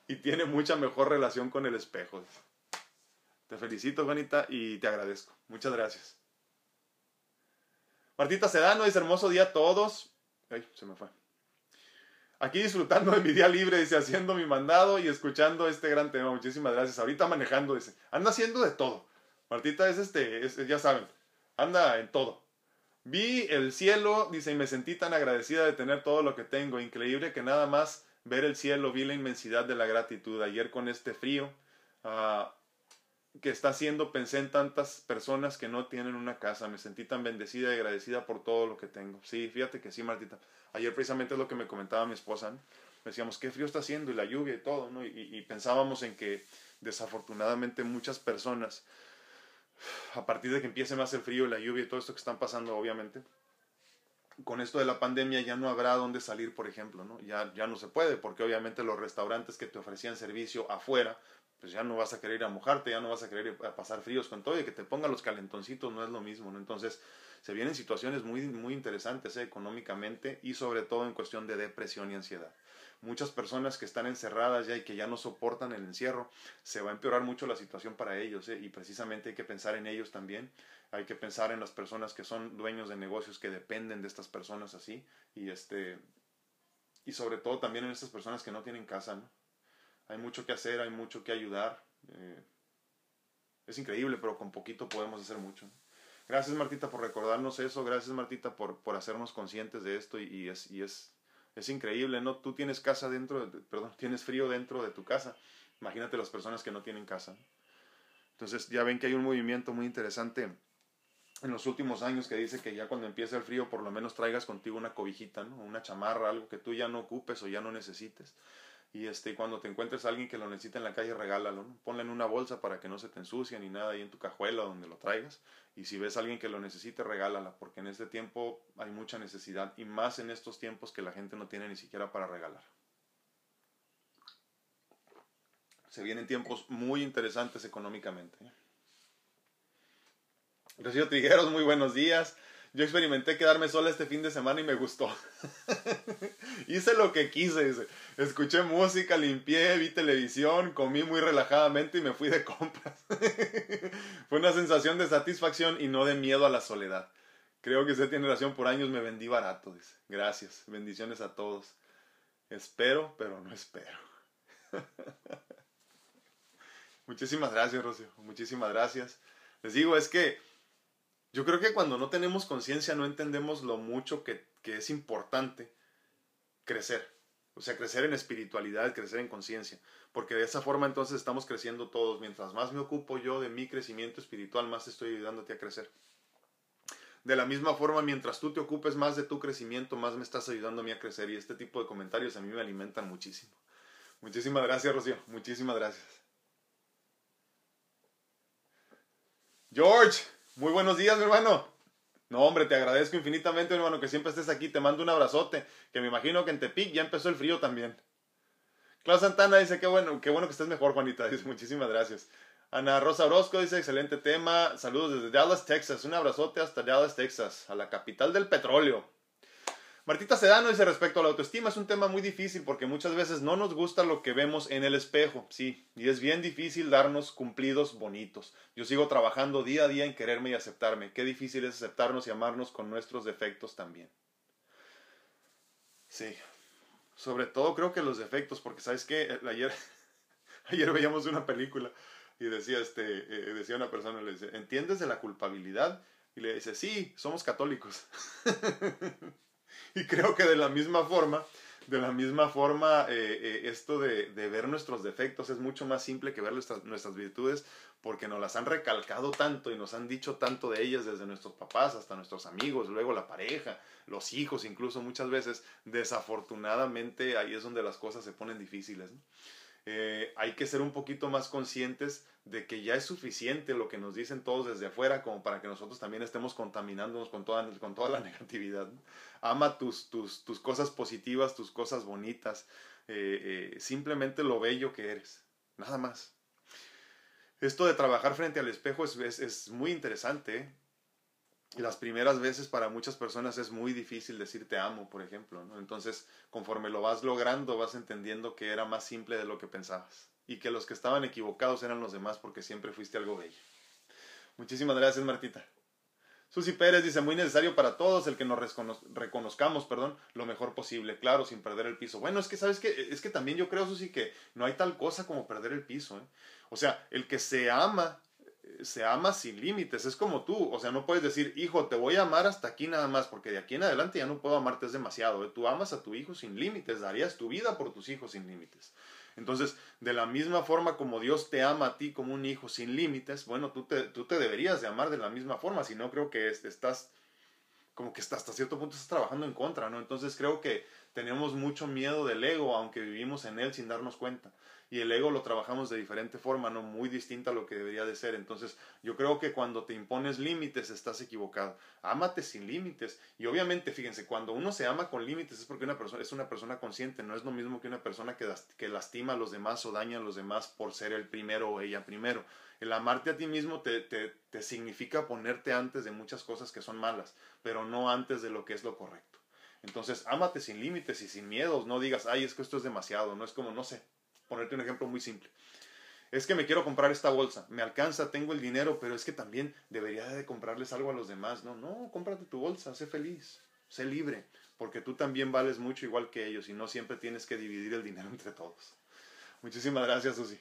y tiene mucha mejor relación con el espejo. Te felicito, Juanita, y te agradezco. Muchas gracias. Martita Sedano dice, hermoso día a todos. Ay, se me fue. Aquí disfrutando de mi día libre, dice, haciendo mi mandado y escuchando este gran tema. Muchísimas gracias. Ahorita manejando, dice, anda haciendo de todo. Martita es este, es, ya saben, anda en todo. Vi el cielo, dice, y me sentí tan agradecida de tener todo lo que tengo. Increíble que nada más ver el cielo, vi la inmensidad de la gratitud. Ayer con este frío uh, que está haciendo, pensé en tantas personas que no tienen una casa. Me sentí tan bendecida y agradecida por todo lo que tengo. Sí, fíjate que sí, Martita. Ayer precisamente es lo que me comentaba mi esposa. ¿no? Decíamos, qué frío está haciendo y la lluvia y todo, ¿no? Y, y pensábamos en que desafortunadamente muchas personas, a partir de que empiece más el frío la lluvia y todo esto que están pasando, obviamente, con esto de la pandemia ya no habrá dónde salir, por ejemplo, ¿no? Ya, ya no se puede, porque obviamente los restaurantes que te ofrecían servicio afuera, pues ya no vas a querer ir a mojarte, ya no vas a querer a pasar fríos con todo y que te pongan los calentoncitos no es lo mismo, ¿no? Entonces, se vienen situaciones muy, muy interesantes ¿eh? económicamente y sobre todo en cuestión de depresión y ansiedad. Muchas personas que están encerradas ya y que ya no soportan el encierro, se va a empeorar mucho la situación para ellos ¿eh? y precisamente hay que pensar en ellos también hay que pensar en las personas que son dueños de negocios que dependen de estas personas así y este y sobre todo también en estas personas que no tienen casa ¿no? hay mucho que hacer hay mucho que ayudar eh, es increíble pero con poquito podemos hacer mucho gracias Martita por recordarnos eso gracias Martita por, por hacernos conscientes de esto y, es y es es increíble no tú tienes casa dentro de, perdón tienes frío dentro de tu casa imagínate las personas que no tienen casa entonces ya ven que hay un movimiento muy interesante en los últimos años que dice que ya cuando empiece el frío por lo menos traigas contigo una cobijita, ¿no? Una chamarra, algo que tú ya no ocupes o ya no necesites. Y este, cuando te encuentres a alguien que lo necesita en la calle, regálalo, ¿no? Ponle en una bolsa para que no se te ensucie ni nada ahí en tu cajuela donde lo traigas. Y si ves a alguien que lo necesite, regálala, porque en este tiempo hay mucha necesidad y más en estos tiempos que la gente no tiene ni siquiera para regalar. Se vienen tiempos muy interesantes económicamente. ¿eh? Rocío Trigueros, muy buenos días. Yo experimenté quedarme sola este fin de semana y me gustó. Hice lo que quise. Escuché música, limpié, vi televisión, comí muy relajadamente y me fui de compras. Fue una sensación de satisfacción y no de miedo a la soledad. Creo que usted tiene razón, por años me vendí barato. Dice. Gracias, bendiciones a todos. Espero, pero no espero. Muchísimas gracias, Rocío. Muchísimas gracias. Les digo, es que yo creo que cuando no tenemos conciencia no entendemos lo mucho que, es importante crecer. O sea, crecer en espiritualidad, crecer en conciencia. Porque de esa forma entonces estamos creciendo todos. Mientras más me ocupo yo de mi crecimiento espiritual, más estoy ayudándote a crecer. De la misma forma, mientras tú te ocupes más de tu crecimiento, más me estás ayudando a mí a crecer y este tipo de comentarios a mí me alimentan muchísimo. Muchísimas gracias, Rocío. Muchísimas gracias. George, muy buenos días, mi hermano. No, hombre, te agradezco infinitamente, mi hermano, que siempre estés aquí. Te mando un abrazote, que me imagino que en Tepic ya empezó el frío también. Clau Santana dice, qué bueno, qué bueno que estés mejor, Juanita. Dice, muchísimas gracias. Ana Rosa Orozco dice, excelente tema. Saludos desde Dallas, Texas. Un abrazote hasta Dallas, Texas, a la capital del petróleo. Martita Sedano dice respecto a la autoestima, es un tema muy difícil porque muchas veces no nos gusta lo que vemos en el espejo, sí, y es bien difícil darnos cumplidos bonitos. Yo sigo trabajando día a día en quererme y aceptarme. Qué difícil es aceptarnos y amarnos con nuestros defectos también. Sí, sobre todo creo que los defectos, porque sabes qué, ayer, ayer veíamos una película y decía, este, eh, decía una persona, le dice, ¿entiendes de la culpabilidad? Y le dice, sí, somos católicos. y creo que de la misma forma, de la misma forma, eh, eh, esto de, ver nuestros defectos es mucho más simple que ver nuestras, nuestras virtudes porque nos las han recalcado tanto y nos han dicho tanto de ellas desde nuestros papás hasta nuestros amigos, luego la pareja, los hijos incluso muchas veces. Desafortunadamente ahí es donde las cosas se ponen difíciles. Eh, hay que ser un poquito más conscientes de que ya es suficiente lo que nos dicen todos desde afuera como para que nosotros también estemos contaminándonos con toda, con toda la negatividad. Ama tus, tus, tus, cosas positivas, tus cosas bonitas, eh, eh, simplemente lo bello que eres, nada más. Esto de trabajar frente al espejo es, es, es muy interesante las primeras veces para muchas personas es muy difícil decir te amo, por ejemplo, ¿no? Entonces, conforme lo vas logrando, vas entendiendo que era más simple de lo que pensabas y que los que estaban equivocados eran los demás porque siempre fuiste algo bello. Muchísimas gracias, Martita. Susi Pérez dice, muy necesario para todos el que nos reconozcamos, perdón, lo mejor posible, claro, sin perder el piso. Bueno, es que, ¿sabes qué? Es que también yo creo, Susi, que no hay tal cosa como perder el piso. ¿eh? O sea, el que se ama se ama sin límites, es como tú, o sea, no puedes decir, hijo, te voy a amar hasta aquí nada más, porque de aquí en adelante ya no puedo amarte, es demasiado, ¿eh? tú amas a tu hijo sin límites, darías tu vida por tus hijos sin límites. Entonces, de la misma forma como Dios te ama a ti como un hijo sin límites, bueno, tú te, tú te deberías de amar de la misma forma, si no creo que estás, como que hasta cierto punto estás trabajando en contra, ¿no? Entonces creo que tenemos mucho miedo del ego, aunque vivimos en él sin darnos cuenta y el ego lo trabajamos de diferente forma, no muy distinta a lo que debería de ser. Entonces, yo creo que cuando te impones límites estás equivocado. Ámate sin límites. Y obviamente, fíjense, cuando uno se ama con límites es porque una persona es una persona consciente, no es lo mismo que una persona que, que lastima a los demás o daña a los demás por ser el primero o ella primero. El amarte a ti mismo te, te, significa ponerte antes de muchas cosas que son malas, pero no antes de lo que es lo correcto. Entonces, ámate sin límites y sin miedos. No digas, ay, es que esto es demasiado. No es como, no sé, ponerte un ejemplo muy simple. Es que me quiero comprar esta bolsa, me alcanza, tengo el dinero, pero es que también debería de comprarles algo a los demás. No, no, cómprate tu bolsa, sé feliz, sé libre, porque tú también vales mucho igual que ellos y no siempre tienes que dividir el dinero entre todos. Muchísimas gracias, Susi.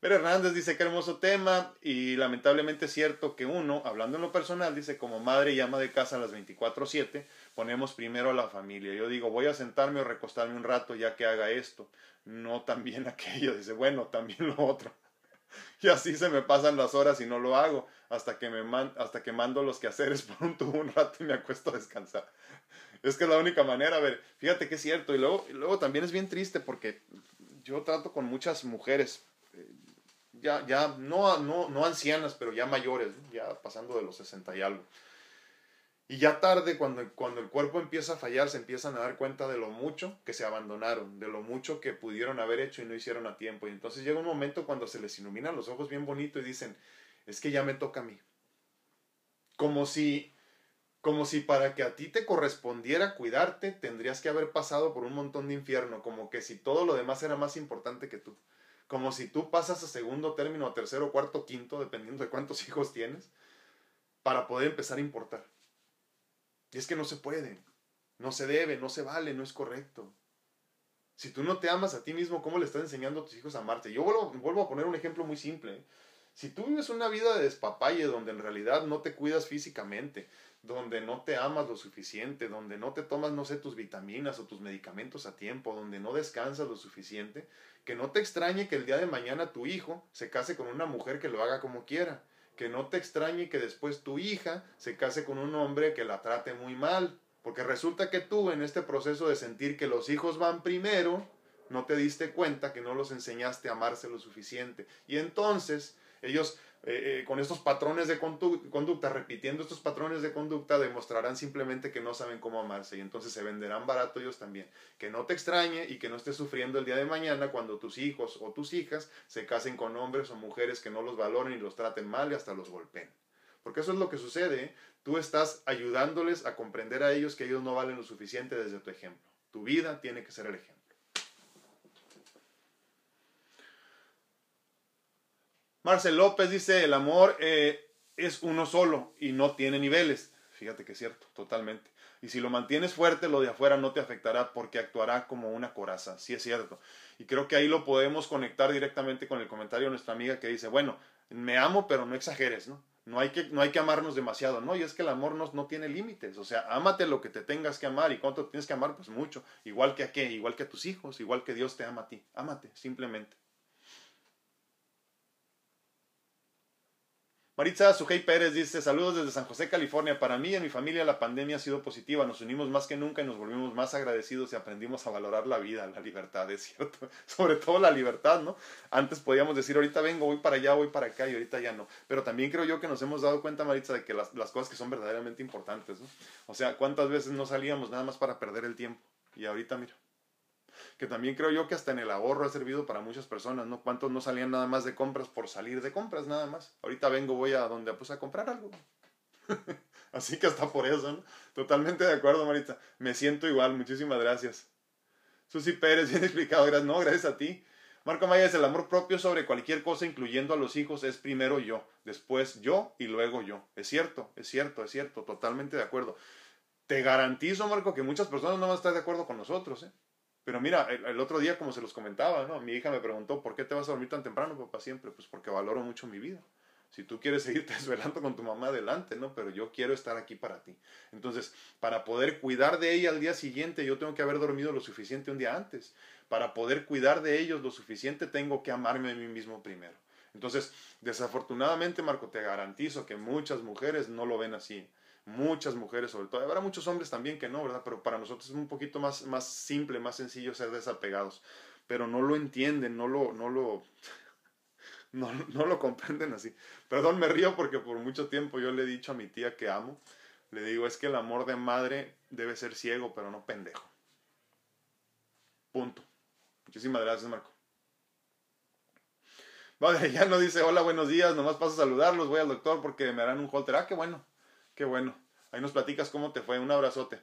Pero Hernández dice que hermoso tema y lamentablemente es cierto que uno, hablando en lo personal, dice como madre y ama de casa a las 24/7, ponemos primero a la familia. Yo digo, voy a sentarme o recostarme un rato ya que haga esto, no también aquello. Dice, bueno, también lo otro. Y así se me pasan las horas y no lo hago hasta que, me hasta que mando los quehaceres por un tubo un rato y me acuesto a descansar. Es que es la única manera. A ver, fíjate que es cierto. Y luego, y luego también es bien triste porque yo trato con muchas mujeres ya, ya no, no, no ancianas, pero ya mayores, ya pasando de los 60 y algo. Y ya tarde, cuando, cuando el cuerpo empieza a fallar, se empiezan a dar cuenta de lo mucho que se abandonaron, de lo mucho que pudieron haber hecho y no hicieron a tiempo. Y entonces llega un momento cuando se les iluminan los ojos bien bonito y dicen, es que ya me toca a mí. Como si, como si para que a ti te correspondiera cuidarte, tendrías que haber pasado por un montón de infierno, como que si todo lo demás era más importante que tú como si tú pasas a segundo término, a tercero, cuarto, quinto, dependiendo de cuántos hijos tienes, para poder empezar a importar. Y es que no se puede, no se debe, no se vale, no es correcto. Si tú no te amas a ti mismo, ¿cómo le estás enseñando a tus hijos a amarte? Yo vuelvo, vuelvo a poner un ejemplo muy simple. Si tú vives una vida de despapalle donde en realidad no te cuidas físicamente, donde no te amas lo suficiente, donde no te tomas, no sé, tus vitaminas o tus medicamentos a tiempo, donde no descansas lo suficiente, que no te extrañe que el día de mañana tu hijo se case con una mujer que lo haga como quiera, que no te extrañe que después tu hija se case con un hombre que la trate muy mal, porque resulta que tú en este proceso de sentir que los hijos van primero, no te diste cuenta que no los enseñaste a amarse lo suficiente. Y entonces ellos eh, eh, con estos patrones de conducta, repitiendo estos patrones de conducta, demostrarán simplemente que no saben cómo amarse y entonces se venderán barato ellos también. Que no te extrañe y que no estés sufriendo el día de mañana cuando tus hijos o tus hijas se casen con hombres o mujeres que no los valoren y los traten mal y hasta los golpeen. Porque eso es lo que sucede. ¿eh? Tú estás ayudándoles a comprender a ellos que ellos no valen lo suficiente desde tu ejemplo. Tu vida tiene que ser el ejemplo. Marcel López dice, el amor eh, es uno solo y no tiene niveles. Fíjate que es cierto, totalmente. Y si lo mantienes fuerte, lo de afuera no te afectará porque actuará como una coraza. Sí es cierto. Y creo que ahí lo podemos conectar directamente con el comentario de nuestra amiga que dice, bueno, me amo, pero no exageres, ¿no? No hay que, no hay que amarnos demasiado, ¿no? Y es que el amor no, no tiene límites. O sea, ámate lo que te tengas que amar. ¿Y cuánto tienes que amar? Pues mucho. Igual que a qué, igual que a tus hijos, igual que Dios te ama a ti. Ámate, simplemente. Maritza Sujei Pérez dice, saludos desde San José, California. Para mí y mi familia la pandemia ha sido positiva. Nos unimos más que nunca y nos volvimos más agradecidos y aprendimos a valorar la vida, la libertad, es cierto. Sobre todo la libertad, ¿no? Antes podíamos decir, ahorita vengo, voy para allá, voy para acá y ahorita ya no. Pero también creo yo que nos hemos dado cuenta, Maritza, de que las, las cosas que son verdaderamente importantes, ¿no? O sea, ¿cuántas veces no salíamos nada más para perder el tiempo? Y ahorita, mira que también creo yo que hasta en el ahorro ha servido para muchas personas, ¿no? ¿Cuántos no salían nada más de compras por salir de compras nada más? Ahorita vengo, voy a donde pues a comprar algo. Así que hasta por eso, ¿no? Totalmente de acuerdo, Marita. Me siento igual, muchísimas gracias. Susi Pérez, bien explicado, gracias. No, gracias a ti. Marco Maya es el amor propio sobre cualquier cosa, incluyendo a los hijos, es primero yo, después yo y luego yo. Es cierto, es cierto, es cierto, totalmente de acuerdo. Te garantizo, Marco, que muchas personas no van a estar de acuerdo con nosotros, ¿eh? Pero mira, el, otro día, como se los comentaba, ¿no? Mi hija me preguntó, ¿por qué te vas a dormir tan temprano, papá? Siempre, pues porque valoro mucho mi vida. Si tú quieres seguirte desvelando con tu mamá, adelante, ¿no? Pero yo quiero estar aquí para ti. Entonces, para poder cuidar de ella al día siguiente, yo tengo que haber dormido lo suficiente un día antes. Para poder cuidar de ellos lo suficiente, tengo que amarme a mí mismo primero. Entonces, desafortunadamente, Marco, te garantizo que muchas mujeres no lo ven así muchas mujeres sobre todo, habrá muchos hombres también que no, ¿verdad? Pero para nosotros es un poquito más, más simple, más sencillo ser desapegados, pero no lo entienden, no lo, no lo, no, lo comprenden así. Perdón, me río porque por mucho tiempo yo le he dicho a mi tía que amo, le digo, es que el amor de madre debe ser ciego, pero no pendejo. Punto. Muchísimas gracias, Marco. Vale, ya no dice hola, buenos días, nomás paso a saludarlos, voy al doctor porque me harán un holter. Ah, qué bueno. Qué bueno. Ahí nos platicas cómo te fue. Un abrazote.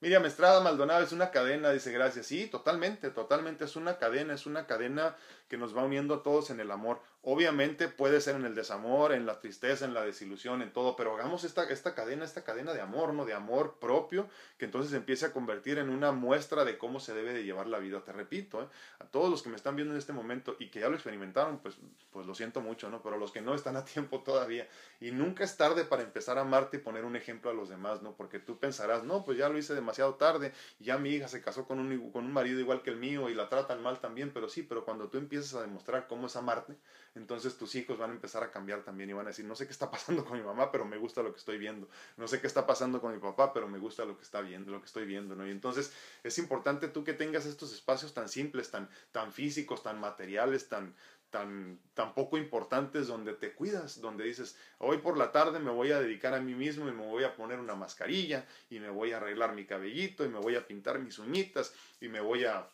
Miriam Estrada Maldonado es una cadena, dice gracias. Sí, totalmente, totalmente es una cadena, es una cadena que nos va uniendo a todos en el amor. Obviamente puede ser en el desamor, en la tristeza, en la desilusión, en todo, pero hagamos esta, esta cadena, esta cadena de amor, ¿no? De amor propio, que entonces empiece a convertir en una muestra de cómo se debe de llevar la vida. Te repito, ¿eh? a todos los que me están viendo en este momento y que ya lo experimentaron, pues, pues lo siento mucho, ¿no? Pero los que no están a tiempo todavía. Y nunca es tarde para empezar a amarte y poner un ejemplo a los demás, ¿no? Porque tú pensarás, no, pues ya lo hice demasiado tarde, ya mi hija se casó con un, con un marido igual que el mío y la tratan mal también, pero sí, pero cuando tú empiezas a demostrar cómo es amarte, entonces tus hijos van a empezar a cambiar también y van a decir, no sé qué está pasando con mi mamá, pero me gusta lo que estoy viendo. No sé qué está pasando con mi papá, pero me gusta lo que está viendo, lo que estoy viendo, ¿no? Y entonces es importante tú que tengas estos espacios tan simples, tan, tan físicos, tan materiales, tan, tan, tan poco importantes donde te cuidas, donde dices, hoy por la tarde me voy a dedicar a mí mismo y me voy a poner una mascarilla y me voy a arreglar mi cabellito y me voy a pintar mis uñitas y me voy a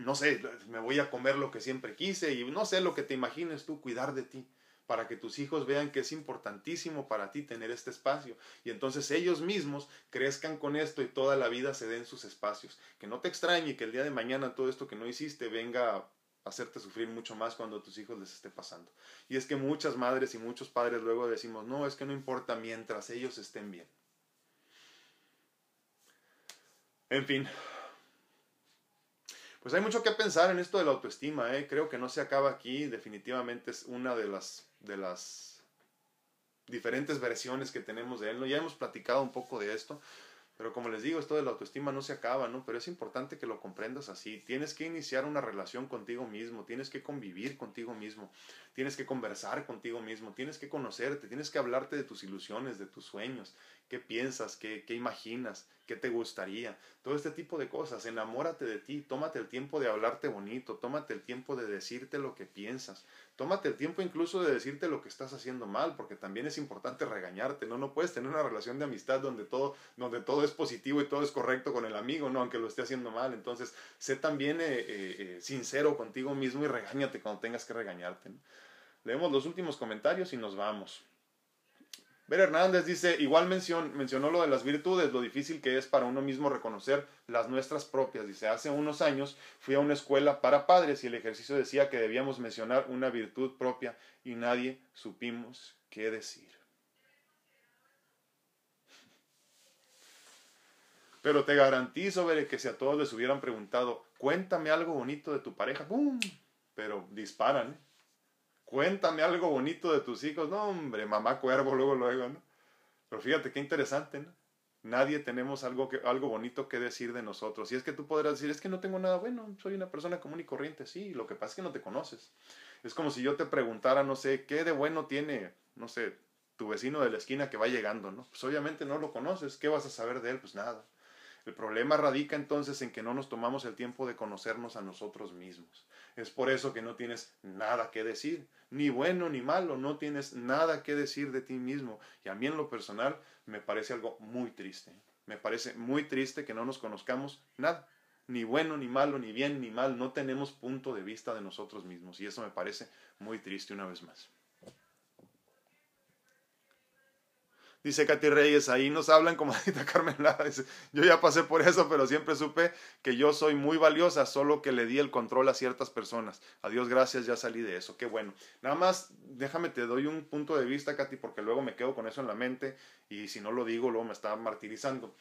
no sé, me voy a comer lo que siempre quise y no sé lo que te imagines tú, cuidar de ti, para que tus hijos vean que es importantísimo para ti tener este espacio y entonces ellos mismos crezcan con esto y toda la vida se den sus espacios. Que no te extrañe que el día de mañana todo esto que no hiciste venga a hacerte sufrir mucho más cuando a tus hijos les esté pasando. Y es que muchas madres y muchos padres luego decimos, no, es que no importa mientras ellos estén bien. En fin, pues hay mucho que pensar en esto de la autoestima, ¿eh? creo que no se acaba aquí, definitivamente es una de las, de las diferentes versiones que tenemos de él, ¿no? ya hemos platicado un poco de esto, pero como les digo, esto de la autoestima no se acaba, ¿no? Pero es importante que lo comprendas así. Tienes que iniciar una relación contigo mismo, tienes que convivir contigo mismo, tienes que conversar contigo mismo, tienes que conocerte, tienes que hablarte de tus ilusiones, de tus sueños, qué piensas, qué, qué imaginas, qué te gustaría, todo este tipo de cosas. Enamórate de ti, tómate el tiempo de hablarte bonito, tómate el tiempo de decirte lo que piensas, tómate el tiempo incluso de decirte lo que estás haciendo mal, porque también es importante regañarte, ¿no? No puedes tener una relación de amistad donde todo, donde todo es positivo y todo es correcto con el amigo, ¿no? Aunque lo esté haciendo mal. Entonces, sé también eh, eh, eh, sincero contigo mismo y regáñate cuando tengas que regañarte. Leemos los últimos comentarios y nos vamos. Ver Hernández dice, igual mencionó lo de las virtudes, lo difícil que es para uno mismo reconocer las nuestras propias. Dice, hace unos años fui a una escuela para padres y el ejercicio decía que debíamos mencionar una virtud propia y nadie supimos qué decir. Pero te garantizo, ver que si a todos les hubieran preguntado, cuéntame algo bonito de tu pareja, ¡pum! Pero disparan, ¿eh? Cuéntame algo bonito de tus hijos. No, hombre, mamá cuervo, luego, luego, ¿no? Pero fíjate qué interesante, ¿no? Nadie tenemos algo, que, algo bonito que decir de nosotros. Y es que tú podrás decir, es que no tengo nada bueno, soy una persona común y corriente. Sí, lo que pasa es que no te conoces. Es como si yo te preguntara, no sé, ¿qué de bueno tiene, no sé, tu vecino de la esquina que va llegando, ¿no? Pues obviamente no lo conoces. ¿Qué vas a saber de él? Pues nada. El problema radica entonces en que no nos tomamos el tiempo de conocernos a nosotros mismos. Es por eso que no tienes nada que decir, ni bueno ni malo, no tienes nada que decir de ti mismo. Y a mí en lo personal me parece algo muy triste. Me parece muy triste que no nos conozcamos nada, ni bueno ni malo, ni bien ni mal, no tenemos punto de vista de nosotros mismos. Y eso me parece muy triste una vez más. Dice Katy Reyes, ahí nos hablan como Adita Carmen Lara. Dice, yo ya pasé por eso, pero siempre supe que yo soy muy valiosa, solo que le di el control a ciertas personas. A Dios gracias, ya salí de eso. Qué bueno. Nada más, déjame, te doy un punto de vista, Katy, porque luego me quedo con eso en la mente y si no lo digo, luego me está martirizando.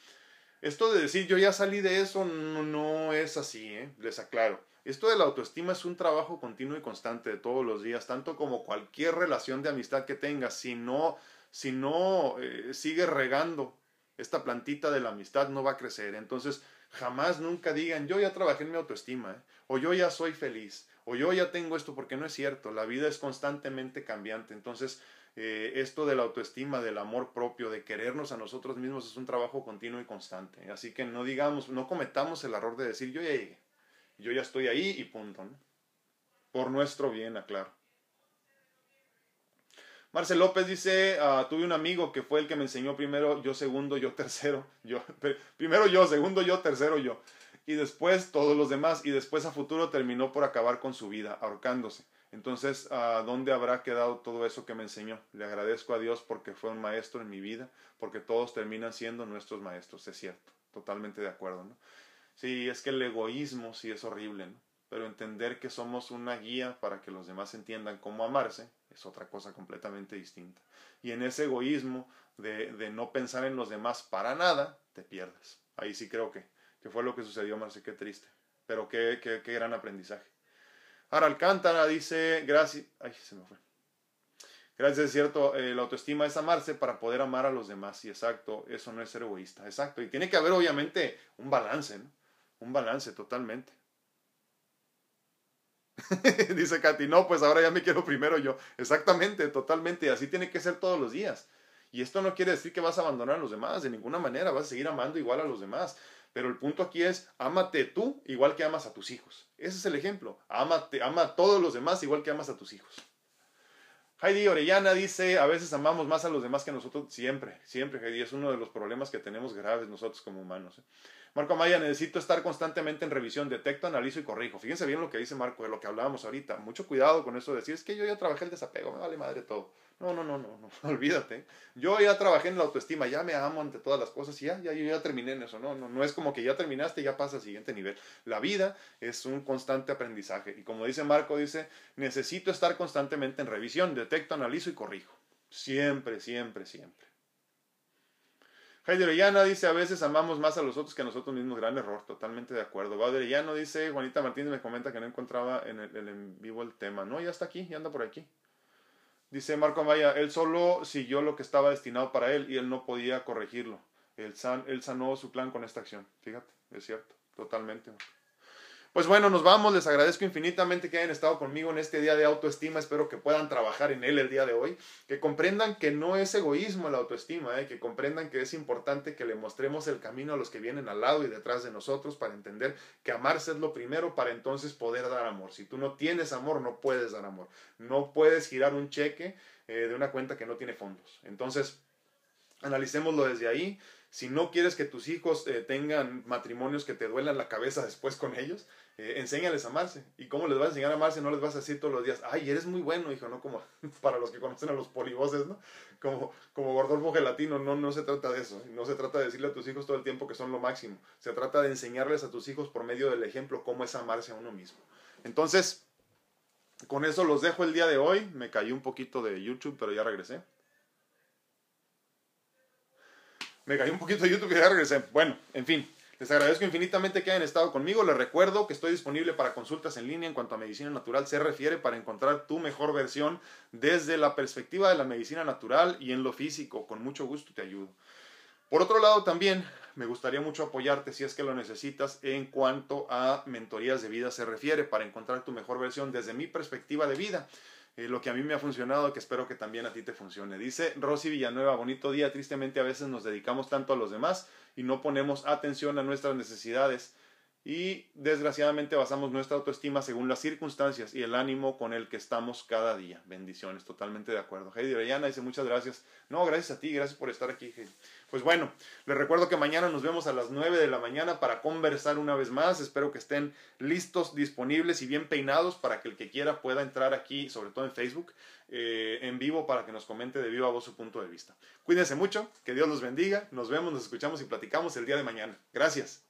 Esto de decir yo ya salí de eso no, no es así, ¿eh? les aclaro. Esto de la autoestima es un trabajo continuo y constante de todos los días, tanto como cualquier relación de amistad que tengas. Si no si no eh, sigue regando esta plantita de la amistad, no va a crecer. Entonces, jamás nunca digan, yo ya trabajé en mi autoestima, ¿eh? o yo ya soy feliz, o yo ya tengo esto, porque no es cierto. La vida es constantemente cambiante. Entonces, eh, esto de la autoestima, del amor propio, de querernos a nosotros mismos es un trabajo continuo y constante. Así que no digamos, no cometamos el error de decir, yo ya llegué, yo ya estoy ahí y punto. Por nuestro bien, aclaro. Marcel López dice, ah, tuve un amigo que fue el que me enseñó primero, yo segundo, yo tercero, yo, primero yo, segundo yo, tercero yo, y después todos los demás, y después a futuro terminó por acabar con su vida, ahorcándose. Entonces, ¿a dónde habrá quedado todo eso que me enseñó? Le agradezco a Dios porque fue un maestro en mi vida, porque todos terminan siendo nuestros maestros, es cierto, totalmente de acuerdo, ¿no? Sí, es que el egoísmo sí es horrible, ¿no? Pero entender que somos una guía para que los demás entiendan cómo amarse, es otra cosa completamente distinta. Y en ese egoísmo de, de no pensar en los demás para nada, te pierdes. Ahí sí creo que, que fue lo que sucedió, Marce, qué triste. Pero qué, qué, qué gran aprendizaje. Ahora Alcántara dice, gracias, ay, se me fue. Gracias, es cierto, eh, la autoestima es amarse para poder amar a los demás. Y exacto, eso no es ser egoísta, exacto. Y tiene que haber obviamente un balance, ¿no? Un balance totalmente. Dice Katy, no, pues ahora ya me quiero primero yo. Exactamente, totalmente. Así tiene que ser todos los días. Y esto no quiere decir que vas a abandonar a los demás, de ninguna manera, vas a seguir amando igual a los demás. Pero el punto aquí es, ámate tú igual que amas a tus hijos. Ese es el ejemplo. Ámate, ama a todos los demás igual que amas a tus hijos. Heidi Orellana dice, a veces amamos más a los demás que nosotros. Siempre, siempre, Heidi. Es uno de los problemas que tenemos graves nosotros como humanos. ¿eh? Marco Amaya, necesito estar constantemente en revisión, detecto, analizo y corrijo. Fíjense bien lo que dice Marco, de lo que hablábamos ahorita. Mucho cuidado con eso de decir, es que yo ya trabajé el desapego, me vale madre todo. No, no, no, no, no, olvídate. Yo ya trabajé en la autoestima, ya me amo ante todas las cosas y ya, ya, yo ya terminé en eso. No, no, no es como que ya terminaste y ya pasa al siguiente nivel. La vida es un constante aprendizaje. Y como dice Marco, dice, necesito estar constantemente en revisión, detecto, analizo y corrijo. Siempre, siempre, siempre. Heidi Orellana dice, a veces amamos más a los otros que a nosotros mismos. Gran error, totalmente de acuerdo. Va Orellano dice, Juanita Martínez me comenta que no encontraba en el, en vivo el tema. No, ya está aquí, ya anda por aquí. Dice Marco Amaya, él solo siguió lo que estaba destinado para él y él no podía corregirlo. Él, san, él sanó su plan con esta acción. Fíjate, es cierto, totalmente. Pues bueno, nos vamos. Les agradezco infinitamente que hayan estado conmigo en este día de autoestima. Espero que puedan trabajar en él el día de hoy. Que comprendan que no es egoísmo la autoestima, ¿eh? que comprendan que es importante que le mostremos el camino a los que vienen al lado y detrás de nosotros para entender que amarse es lo primero para entonces poder dar amor. Si tú no tienes amor, no puedes dar amor. No puedes girar un cheque eh, de una cuenta que no tiene fondos. Entonces, analicémoslo desde ahí. Si no quieres que tus hijos eh, tengan matrimonios que te duelan la cabeza después con ellos, eh, enséñales a amarse. ¿Y cómo les vas a enseñar a amarse? No les vas a decir todos los días, ay, eres muy bueno, hijo, ¿no? Como para los que conocen a los polivoces, ¿no? Como, como Gordolfo Gelatino, no, no se trata de eso. No se trata de decirle a tus hijos todo el tiempo que son lo máximo. Se trata de enseñarles a tus hijos por medio del ejemplo cómo es amarse a uno mismo. Entonces, con eso los dejo el día de hoy. Me caí un poquito de YouTube, pero ya regresé. Me caí un poquito de YouTube y ya regresé. Bueno, en fin. Les agradezco infinitamente que hayan estado conmigo. Les recuerdo que estoy disponible para consultas en línea en cuanto a medicina natural se refiere para encontrar tu mejor versión desde la perspectiva de la medicina natural y en lo físico. Con mucho gusto te ayudo. Por otro lado, también me gustaría mucho apoyarte si es que lo necesitas en cuanto a mentorías de vida se refiere para encontrar tu mejor versión desde mi perspectiva de vida. Eh, lo que a mí me ha funcionado, que espero que también a ti te funcione. Dice Rosy Villanueva, bonito día, tristemente a veces nos dedicamos tanto a los demás y no ponemos atención a nuestras necesidades y desgraciadamente basamos nuestra autoestima según las circunstancias y el ánimo con el que estamos cada día. Bendiciones, totalmente de acuerdo. Heidi Orellana dice muchas gracias. No, gracias a ti, gracias por estar aquí, Heidi. Pues bueno, les recuerdo que mañana nos vemos a las 9 de la mañana para conversar una vez más. Espero que estén listos, disponibles y bien peinados para que el que quiera pueda entrar aquí, sobre todo en Facebook, eh, en vivo para que nos comente de viva voz su punto de vista. Cuídense mucho, que Dios los bendiga. Nos vemos, nos escuchamos y platicamos el día de mañana. Gracias.